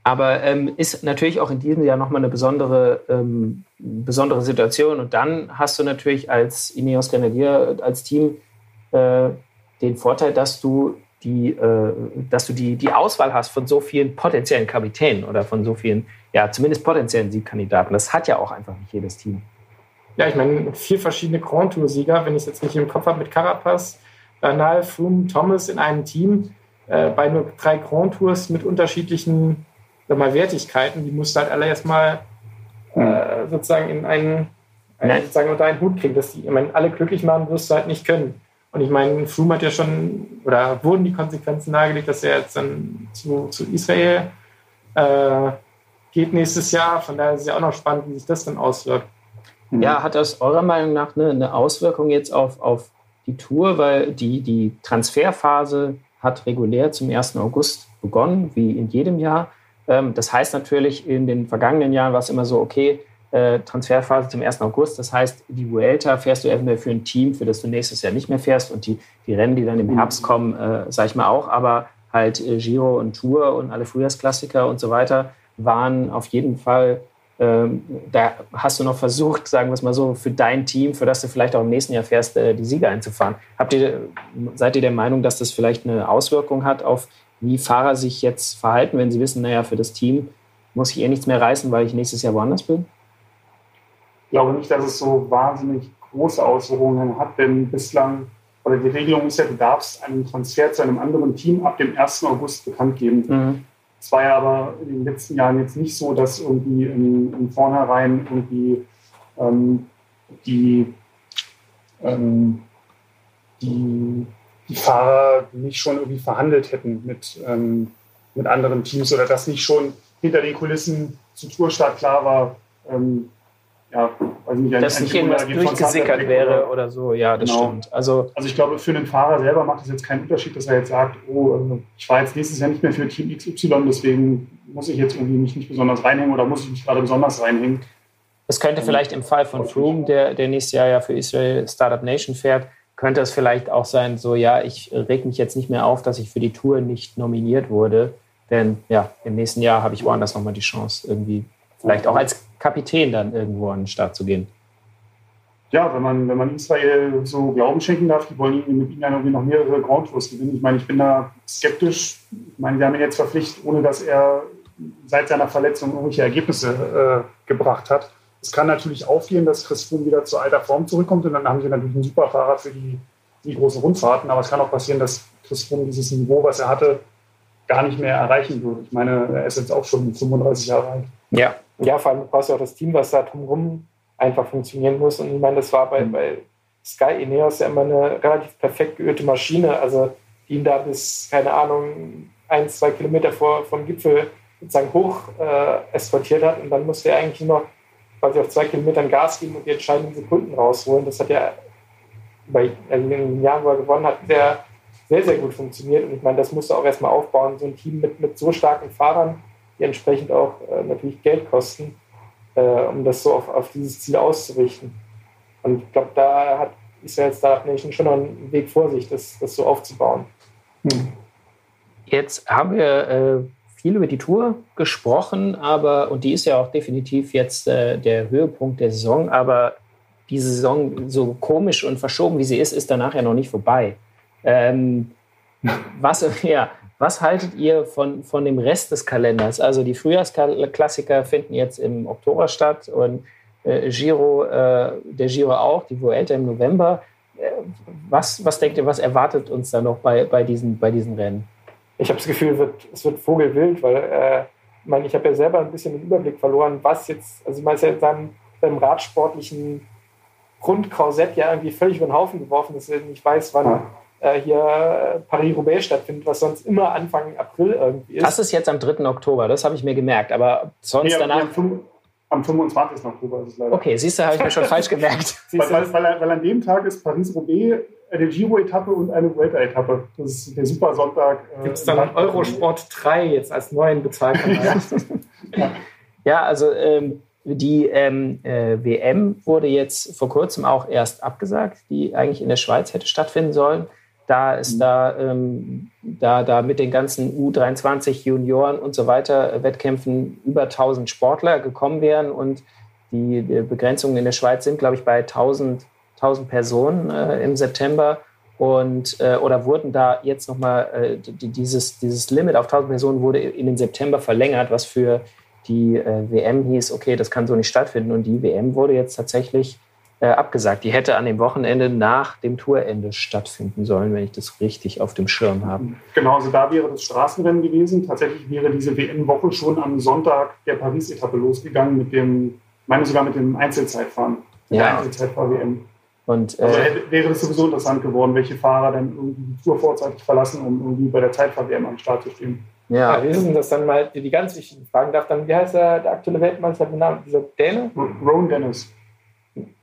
B: Aber ähm, ist natürlich auch in diesem Jahr nochmal eine besondere, ähm, besondere Situation. Und dann hast du natürlich als Ineos Grenadier, als Team, äh, den Vorteil, dass du die, äh, dass du die, die Auswahl hast von so vielen potenziellen Kapitänen oder von so vielen, ja, zumindest potenziellen Siegkandidaten. Das hat ja auch einfach nicht jedes Team.
C: Ja, ich meine, vier verschiedene Grand Tour-Sieger, wenn ich es jetzt nicht im Kopf habe, mit Carapaz, Bernal, Froome, Thomas in einem Team äh, bei nur drei Grand Tours mit unterschiedlichen mal, Wertigkeiten, die musst du halt alle erstmal äh, sozusagen in einen, einen sozusagen unter einen Hut kriegen. Dass die, ich meine, alle glücklich machen wirst du halt nicht können. Und ich meine, Froome hat ja schon, oder wurden die Konsequenzen nahegelegt, dass er jetzt dann zu, zu Israel äh, geht nächstes Jahr. Von daher ist es ja auch noch spannend, wie sich das dann auswirkt.
B: Ja, hat das eurer Meinung nach eine, eine Auswirkung jetzt auf, auf die Tour, weil die, die Transferphase hat regulär zum 1. August begonnen, wie in jedem Jahr. Ähm, das heißt natürlich, in den vergangenen Jahren war es immer so, okay, äh, Transferphase zum 1. August. Das heißt, die Vuelta fährst du eventuell für ein Team, für das du nächstes Jahr nicht mehr fährst und die, die Rennen, die dann im Herbst kommen, äh, sage ich mal auch, aber halt äh, Giro und Tour und alle Frühjahrsklassiker und so weiter waren auf jeden Fall ähm, da hast du noch versucht, sagen wir es mal so, für dein Team, für das du vielleicht auch im nächsten Jahr fährst, äh, die Sieger einzufahren. Habt ihr, seid ihr der Meinung, dass das vielleicht eine Auswirkung hat auf, wie Fahrer sich jetzt verhalten, wenn sie wissen, naja, für das Team muss ich eh nichts mehr reißen, weil ich nächstes Jahr woanders bin?
D: Ich glaube nicht, dass es so wahnsinnig große Auswirkungen hat, denn bislang, oder die Regelung ist ja, du darfst einen Transfer zu einem anderen Team ab dem 1. August bekannt geben. Mhm. Es war ja aber in den letzten Jahren jetzt nicht so, dass irgendwie in, in vornherein irgendwie ähm, die, ähm, die, die Fahrer nicht schon irgendwie verhandelt hätten mit, ähm, mit anderen Teams oder dass nicht schon hinter den Kulissen zu Tourstart klar war, ähm, ja,
B: also nicht, dass nicht irgendwas durchgesickert wäre oder, oder, so. Ja, das genau. stimmt.
D: Also, also ich glaube, für den Fahrer selber macht es jetzt keinen Unterschied, dass er jetzt sagt, oh, also ich fahre jetzt nächstes Jahr nicht mehr für Team XY, deswegen muss ich jetzt irgendwie mich nicht besonders reinhängen oder muss ich mich gerade besonders reinhängen.
B: Es könnte vielleicht im Fall von Froome, der, der nächstes Jahr ja für Israel Startup Nation fährt, könnte es vielleicht auch sein, so ja, ich reg mich jetzt nicht mehr auf, dass ich für die Tour nicht nominiert wurde. Denn ja, im nächsten Jahr habe ich woanders nochmal die Chance, irgendwie vielleicht auch als Kapitän dann irgendwo an den Start zu gehen.
D: Ja, wenn man, wenn man Israel so Glauben schenken darf, die wollen mit ihm dann irgendwie noch mehrere Grand Tours gewinnen. Ich meine, ich bin da skeptisch. Ich meine, wir haben ihn jetzt verpflichtet, ohne dass er seit seiner Verletzung irgendwelche Ergebnisse äh, gebracht hat. Es kann natürlich aufgehen, dass Chris Froome wieder zu alter Form zurückkommt und dann haben sie natürlich einen super Fahrer für die, die großen Rundfahrten. Aber es kann auch passieren, dass Chris Froome dieses Niveau, was er hatte, gar nicht mehr erreichen würde. Ich meine, er ist jetzt auch schon 35 Jahre alt.
C: Ja, ja vor allem brauchst du auch das Team, was da drumherum einfach funktionieren muss. Und ich meine, das war bei, mhm. bei Sky Ineos ja immer eine relativ perfekt geölte Maschine. Also die ihn da bis, keine Ahnung, ein, zwei Kilometer vor, vom Gipfel sozusagen hoch äh, eskortiert hat. Und dann musste er eigentlich noch quasi auf zwei Kilometern Gas geben und die entscheidenden Sekunden rausholen. Das hat ja bei, also in den Jahren, wo er gewonnen hat, sehr, sehr, sehr gut funktioniert. Und ich meine, das musste auch erstmal aufbauen. So ein Team mit, mit so starken Fahrern, die entsprechend auch äh, natürlich Geld kosten, äh, um das so auf, auf dieses Ziel auszurichten. Und ich glaube, da hat Israel Startup Nation schon noch einen Weg vor sich, das, das so aufzubauen. Hm.
B: Jetzt haben wir äh, viel über die Tour gesprochen, aber und die ist ja auch definitiv jetzt äh, der Höhepunkt der Saison, aber diese Saison, so komisch und verschoben wie sie ist, ist danach ja noch nicht vorbei. Ähm, was, ja, was haltet ihr von, von dem Rest des Kalenders? Also die Frühjahrsklassiker finden jetzt im Oktober statt und äh, Giro, äh, der Giro auch, die Vuelta im November. Äh, was, was denkt ihr, was erwartet uns da noch bei, bei, diesen, bei diesen Rennen?
C: Ich habe das Gefühl, wird, es wird vogelwild, weil äh, ich, meine, ich habe ja selber ein bisschen den Überblick verloren, was jetzt, also man ist ja seinem, seinem radsportlichen Grundkorsett ja irgendwie völlig über den Haufen geworfen, dass er nicht weiß, wann äh, hier Paris-Roubaix stattfindet, was sonst immer Anfang April irgendwie ist.
B: Das ist jetzt am 3. Oktober, das habe ich mir gemerkt, aber sonst nee, danach.
D: Am 25. Oktober ist es leider.
B: Okay, siehst du, habe ich mir schon falsch gemerkt.
D: weil, weil, weil, weil, an dem Tag ist Paris-Roubaix eine Giro-Etappe und eine Vuelta-Etappe. Das ist der Super Sonntag.
C: Äh, Gibt es dann Eurosport 3 jetzt als neuen Bezahlkanal?
B: ja. ja, also ähm, die ähm, äh, WM wurde jetzt vor kurzem auch erst abgesagt, die eigentlich in der Schweiz hätte stattfinden sollen. Da ist mhm. da, ähm, da, da mit den ganzen U23 Junioren und so weiter äh, Wettkämpfen über 1000 Sportler gekommen wären und die, die Begrenzungen in der Schweiz sind, glaube ich, bei 1000, 1000 Personen äh, im September und äh, oder wurden da jetzt nochmal äh, dieses, dieses Limit auf 1000 Personen wurde in den September verlängert, was für die äh, WM hieß, okay, das kann so nicht stattfinden und die WM wurde jetzt tatsächlich äh, abgesagt. Die hätte an dem Wochenende nach dem Tourende stattfinden sollen, wenn ich das richtig auf dem Schirm habe.
D: Genau, also da wäre das Straßenrennen gewesen. Tatsächlich wäre diese WM-Woche schon am Sonntag der Paris-Etappe losgegangen mit dem, meine sogar mit dem Einzelzeitfahren.
B: Ja.
D: Der Einzelzeitfahr-WM.
B: Und,
D: äh, also wäre es sowieso interessant geworden, welche Fahrer dann irgendwie die Tour vorzeitig verlassen, um irgendwie bei der Zeitfahr-WM am Start zu stehen.
C: Ja. ja, wie ist denn das dann mal, die ganz wichtigen Fragen darf dann, wie heißt der, der aktuelle Weltmeister, dieser Däne?
D: Ron Dennis.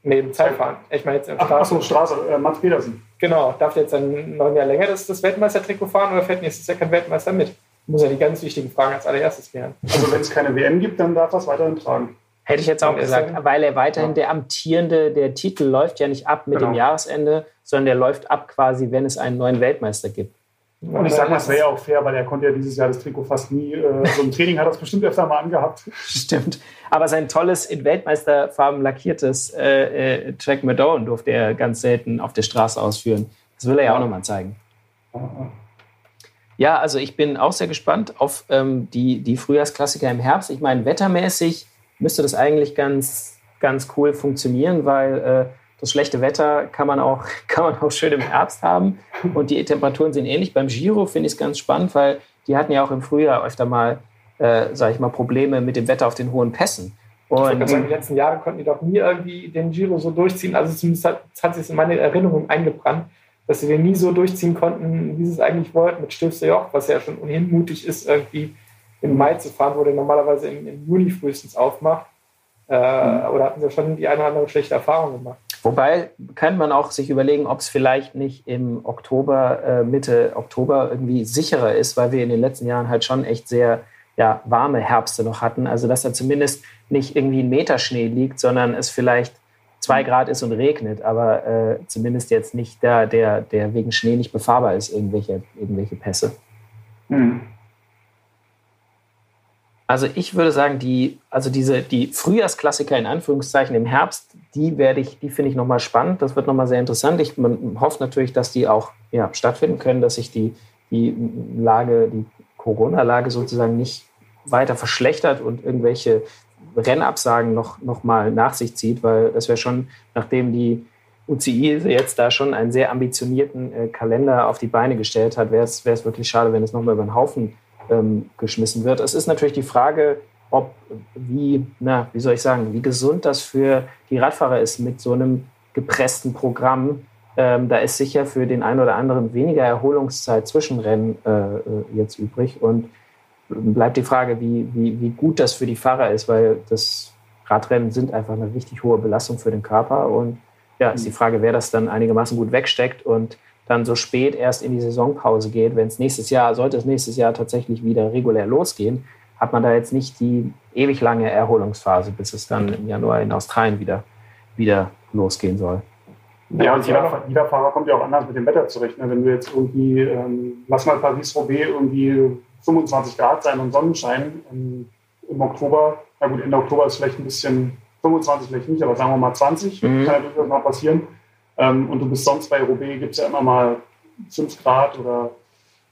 C: Nee, im Zeitfahren. Ich meine jetzt im
D: Ach, Straße. Ach so, Straße, äh, Mats Pedersen.
C: Genau, darf der jetzt ein neun Jahr länger das, das Weltmeistertrikot fahren oder fährt nächstes Jahr kein Weltmeister mit? Muss ja die ganz wichtigen Fragen als allererstes klären.
D: Also wenn es keine WM gibt, dann darf er es weiterhin tragen.
B: Hätte ich jetzt auch gesagt, weil er weiterhin ja. der amtierende, der Titel läuft ja nicht ab mit genau. dem Jahresende, sondern der läuft ab quasi, wenn es einen neuen Weltmeister gibt.
D: Und ich sage mal, es wäre ja auch fair, weil er konnte ja dieses Jahr das Trikot fast nie. Äh, so im Training hat er es bestimmt öfter mal angehabt.
B: Stimmt. Aber sein tolles, in Weltmeisterfarben lackiertes äh, äh, Track Madone durfte er ganz selten auf der Straße ausführen. Das will er ja, ja. auch nochmal zeigen. Ja, also ich bin auch sehr gespannt auf ähm, die, die Frühjahrsklassiker im Herbst. Ich meine, wettermäßig müsste das eigentlich ganz, ganz cool funktionieren, weil äh, das schlechte Wetter kann man auch, kann man auch schön im Herbst haben. Und die Temperaturen sind ähnlich. Beim Giro finde ich es ganz spannend, weil die hatten ja auch im Frühjahr öfter mal, äh, sage ich mal, Probleme mit dem Wetter auf den hohen Pässen.
C: Und in den letzten Jahren konnten die doch nie irgendwie den Giro so durchziehen. Also zumindest hat, hat sich in meine Erinnerung eingebrannt, dass sie den nie so durchziehen konnten, wie sie es eigentlich wollten, mit Stilfster Joch, was ja schon ohnehin mutig ist, irgendwie im Mai zu fahren, wo der normalerweise im, im Juni frühestens aufmacht. Äh, mhm. Oder hatten sie schon die eine oder andere schlechte Erfahrung gemacht?
B: Wobei kann man auch sich überlegen, ob es vielleicht nicht im Oktober, äh, Mitte Oktober irgendwie sicherer ist, weil wir in den letzten Jahren halt schon echt sehr ja, warme Herbste noch hatten. Also dass da zumindest nicht irgendwie ein Meter Schnee liegt, sondern es vielleicht zwei Grad ist und regnet, aber äh, zumindest jetzt nicht da, der, der wegen Schnee nicht befahrbar ist, irgendwelche, irgendwelche Pässe.
D: Hm.
B: Also ich würde sagen, die, also diese, die Frühjahrsklassiker in Anführungszeichen im Herbst, die werde ich, die finde ich nochmal spannend. Das wird nochmal sehr interessant. Ich man hofft natürlich, dass die auch ja, stattfinden können, dass sich die, die Lage, die Corona-Lage sozusagen nicht weiter verschlechtert und irgendwelche Rennabsagen noch, noch mal nach sich zieht, weil das wäre schon, nachdem die UCI jetzt da schon einen sehr ambitionierten äh, Kalender auf die Beine gestellt hat, wäre es wirklich schade, wenn es nochmal über den Haufen ähm, geschmissen wird. Es ist natürlich die Frage, ob, wie, na, wie soll ich sagen, wie gesund das für die Radfahrer ist mit so einem gepressten Programm. Ähm, da ist sicher für den einen oder anderen weniger Erholungszeit zwischen Rennen äh, äh jetzt übrig. Und bleibt die Frage, wie, wie, wie gut das für die Fahrer ist, weil das Radrennen sind einfach eine richtig hohe Belastung für den Körper. Und ja, ist die Frage, wer das dann einigermaßen gut wegsteckt und dann so spät erst in die Saisonpause geht. Wenn es nächstes Jahr, sollte es nächstes Jahr tatsächlich wieder regulär losgehen, hat man da jetzt nicht die ewig lange Erholungsphase, bis es dann im Januar in Australien wieder, wieder losgehen soll.
D: Ja, und jeder, jeder Fahrer kommt ja auch anders mit dem Wetter zurecht. Ne? Wenn du jetzt irgendwie, ähm, lass mal Paris-Roubaix irgendwie 25 Grad sein und Sonnenschein im, im, Oktober, na gut, Ende Oktober ist vielleicht ein bisschen 25, vielleicht nicht, aber sagen wir mal 20, mhm. kann ja durchaus mal passieren. Ähm, und du bist sonst bei Roubaix, gibt es ja immer mal 5 Grad oder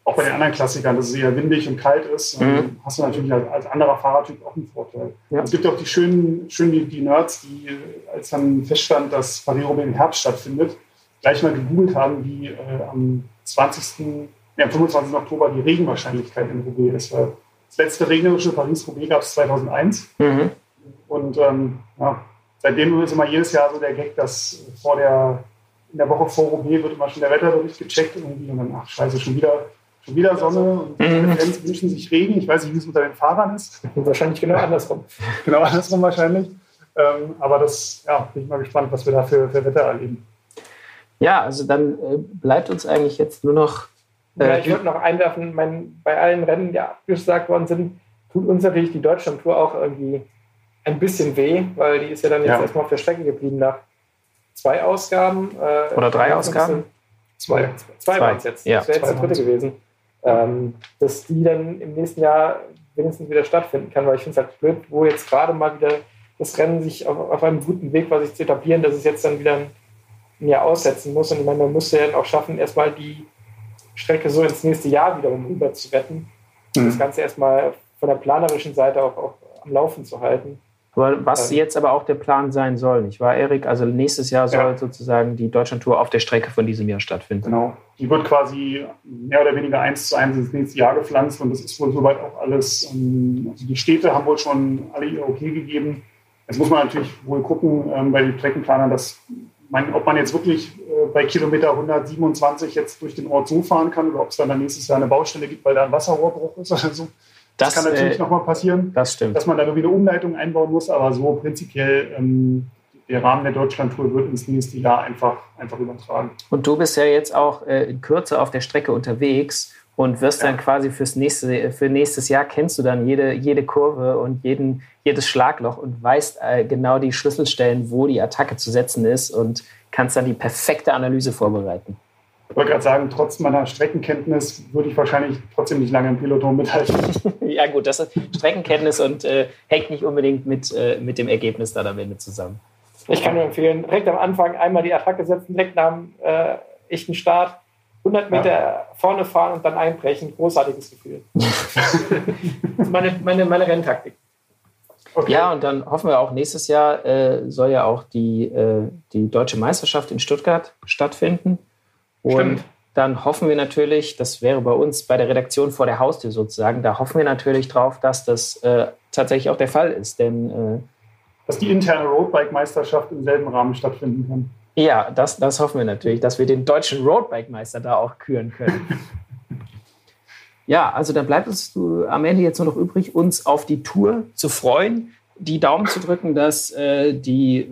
D: auch bei den anderen Klassikern, dass es eher windig und kalt ist, mhm. hast du natürlich als, als, anderer Fahrertyp auch einen Vorteil. Ja. Es gibt ja auch die schönen, schönen die, die Nerds, die, als dann feststand, dass Paris-Roubaix im Herbst stattfindet, gleich mal gegoogelt haben, wie äh, am 20. Ja, am 25. Oktober die Regenwahrscheinlichkeit in Roubaix ist. Weil das letzte regnerische Paris-Roubaix gab es 2001. Mhm. Und ähm, ja, seitdem ist immer jedes Jahr so der Gag, dass vor der in der Woche vor Roubaix wird immer schon der Wetterbericht gecheckt irgendwie und dann, ach scheiße, schon wieder, schon wieder Sonne und die mhm. Fans wünschen sich Regen. Ich weiß nicht, wie es unter den Fahrern ist.
C: Wahrscheinlich genau andersrum.
D: genau andersrum wahrscheinlich. Ähm, aber das, ja, bin ich mal gespannt, was wir da für, für Wetter erleben.
B: Ja, also dann äh, bleibt uns eigentlich jetzt nur noch.
C: Äh, ja, ich würde noch einwerfen, mein, bei allen Rennen, die abgesagt worden sind, tut uns natürlich die Deutschland-Tour auch irgendwie ein bisschen weh, weil die ist ja dann jetzt ja. erstmal auf der Strecke geblieben nach zwei Ausgaben.
B: Äh, Oder drei Ausgaben?
C: Zwei. Zwei, zwei. waren es jetzt. Ja. Das wäre jetzt die dritte gewesen. Ähm, dass die dann im nächsten Jahr wenigstens wieder stattfinden kann, weil ich finde es halt blöd, wo jetzt gerade mal wieder das Rennen sich auf, auf, einem guten Weg war, sich zu etablieren, dass es jetzt dann wieder ein, ein Jahr aussetzen muss. Und ich meine, man müsste ja dann auch schaffen, erstmal die Strecke so ins nächste Jahr wiederum rüber zu retten. Mhm. Das Ganze erstmal von der planerischen Seite auch, auch am Laufen zu halten.
B: Aber was jetzt aber auch der Plan sein soll, nicht wahr, Erik? Also nächstes Jahr soll ja. sozusagen die Deutschlandtour auf der Strecke von diesem Jahr stattfinden.
D: Genau. Die wird quasi mehr oder weniger eins zu eins ins nächste Jahr gepflanzt und das ist wohl soweit auch alles. Ähm, also die Städte haben wohl schon alle ihr Okay gegeben. Jetzt muss man natürlich wohl gucken ähm, bei den Streckenplanern, dass man, ob man jetzt wirklich äh, bei Kilometer 127 jetzt durch den Ort so fahren kann oder ob es dann, dann nächstes Jahr eine Baustelle gibt, weil da ein Wasserrohrbruch ist oder so. Das, das kann natürlich äh, nochmal passieren,
B: das stimmt.
D: dass man da irgendwie eine Umleitung einbauen muss, aber so prinzipiell ähm, der Rahmen der Deutschlandtour wird ins nächste Jahr einfach, einfach übertragen.
B: Und du bist ja jetzt auch äh, in Kürze auf der Strecke unterwegs und wirst ja. dann quasi fürs nächste, für nächstes Jahr kennst du dann jede, jede Kurve und jeden, jedes Schlagloch und weißt äh, genau die Schlüsselstellen, wo die Attacke zu setzen ist und kannst dann die perfekte Analyse vorbereiten.
D: Ich wollte gerade sagen, trotz meiner Streckenkenntnis würde ich wahrscheinlich trotzdem nicht lange im Peloton mithalten.
B: ja gut, das ist Streckenkenntnis und äh, hängt nicht unbedingt mit, äh, mit dem Ergebnis dann am Ende zusammen.
C: Ich kann nur empfehlen, direkt am Anfang einmal die Attacke setzen, direkt nach dem äh, echten Start, 100 Meter ja. vorne fahren und dann einbrechen. Großartiges Gefühl. meine, meine, meine Renntaktik.
B: Okay. Ja, und dann hoffen wir auch, nächstes Jahr äh, soll ja auch die, äh, die deutsche Meisterschaft in Stuttgart stattfinden. Und Stimmt. Dann hoffen wir natürlich, das wäre bei uns bei der Redaktion vor der Haustür sozusagen, da hoffen wir natürlich drauf, dass das äh, tatsächlich auch der Fall ist. Denn, äh,
D: dass die interne Roadbike-Meisterschaft im selben Rahmen stattfinden kann.
B: Ja, das, das hoffen wir natürlich, dass wir den deutschen Roadbike-Meister da auch küren können. ja, also da bleibt uns am Ende jetzt nur noch übrig, uns auf die Tour zu freuen die Daumen zu drücken, dass, äh, die,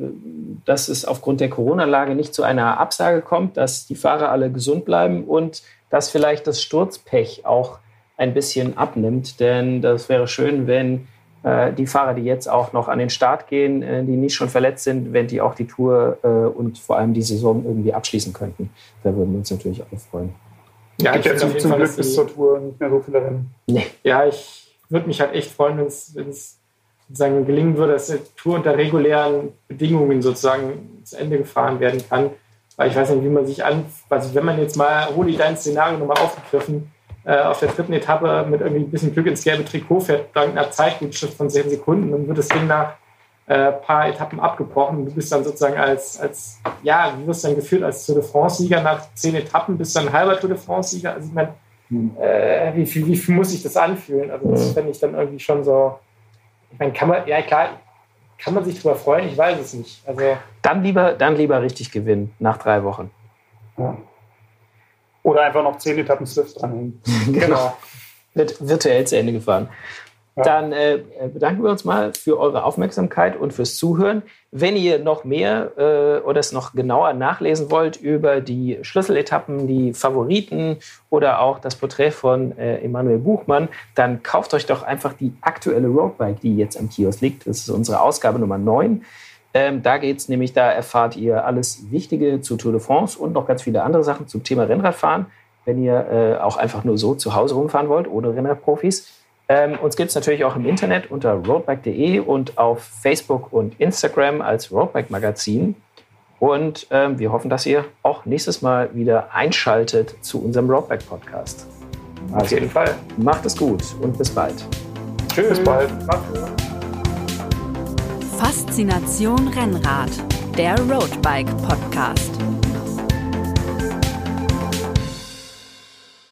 B: dass es aufgrund der Corona-Lage nicht zu einer Absage kommt, dass die Fahrer alle gesund bleiben und dass vielleicht das Sturzpech auch ein bisschen abnimmt. Denn das wäre schön, wenn äh, die Fahrer, die jetzt auch noch an den Start gehen, äh, die nicht schon verletzt sind, wenn die auch die Tour äh, und vor allem die Saison irgendwie abschließen könnten. Da würden wir uns natürlich auch freuen.
D: Ja, ich habe zum Glück bis zur Tour nicht mehr so viele Rennen.
C: Nee. Ja, ich würde mich halt echt freuen, wenn es sozusagen gelingen würde, dass die Tour unter regulären Bedingungen sozusagen zu Ende gefahren werden kann. Weil ich weiß nicht, wie man sich an, also wenn man jetzt mal Rudi dein Szenario nochmal aufgegriffen, äh, auf der dritten Etappe mit irgendwie ein bisschen Glück ins gelbe Trikot fährt, dank einer Zeitgutschrift von 10 Sekunden, dann wird das Ding nach ein äh, paar Etappen abgebrochen. Du bist dann sozusagen als, als ja, wie wirst du dann geführt als Tour de France-Sieger nach zehn Etappen, bist dann halber Tour de France-Sieger. Also ich meine, hm. äh, wie, wie, wie muss sich das anfühlen? Also das fände ich dann irgendwie schon so, ich meine, kann man, ja klar, kann man sich drüber freuen? Ich weiß es nicht. Also,
B: dann, lieber, dann lieber richtig gewinnen nach drei Wochen.
D: Ja. Oder einfach noch zehn Etappen Swift dranhängen.
B: genau. Wird virtuell zu Ende gefahren. Dann äh, bedanken wir uns mal für eure Aufmerksamkeit und fürs Zuhören. Wenn ihr noch mehr äh, oder es noch genauer nachlesen wollt über die Schlüsseletappen, die Favoriten oder auch das Porträt von äh, Emanuel Buchmann, dann kauft euch doch einfach die aktuelle Roadbike, die jetzt am Kiosk liegt. Das ist unsere Ausgabe Nummer 9. Ähm, da geht es nämlich, da erfahrt ihr alles Wichtige zu Tour de France und noch ganz viele andere Sachen zum Thema Rennradfahren, wenn ihr äh, auch einfach nur so zu Hause rumfahren wollt, ohne Rennradprofis. Ähm, uns gibt es natürlich auch im Internet unter roadbike.de und auf Facebook und Instagram als Roadbike Magazin. Und ähm, wir hoffen, dass ihr auch nächstes Mal wieder einschaltet zu unserem Roadbike Podcast.
C: Auf jeden Fall.
B: Macht es gut und bis bald.
C: Tschüss. Bis bald.
A: Faszination Rennrad, der Roadbike Podcast.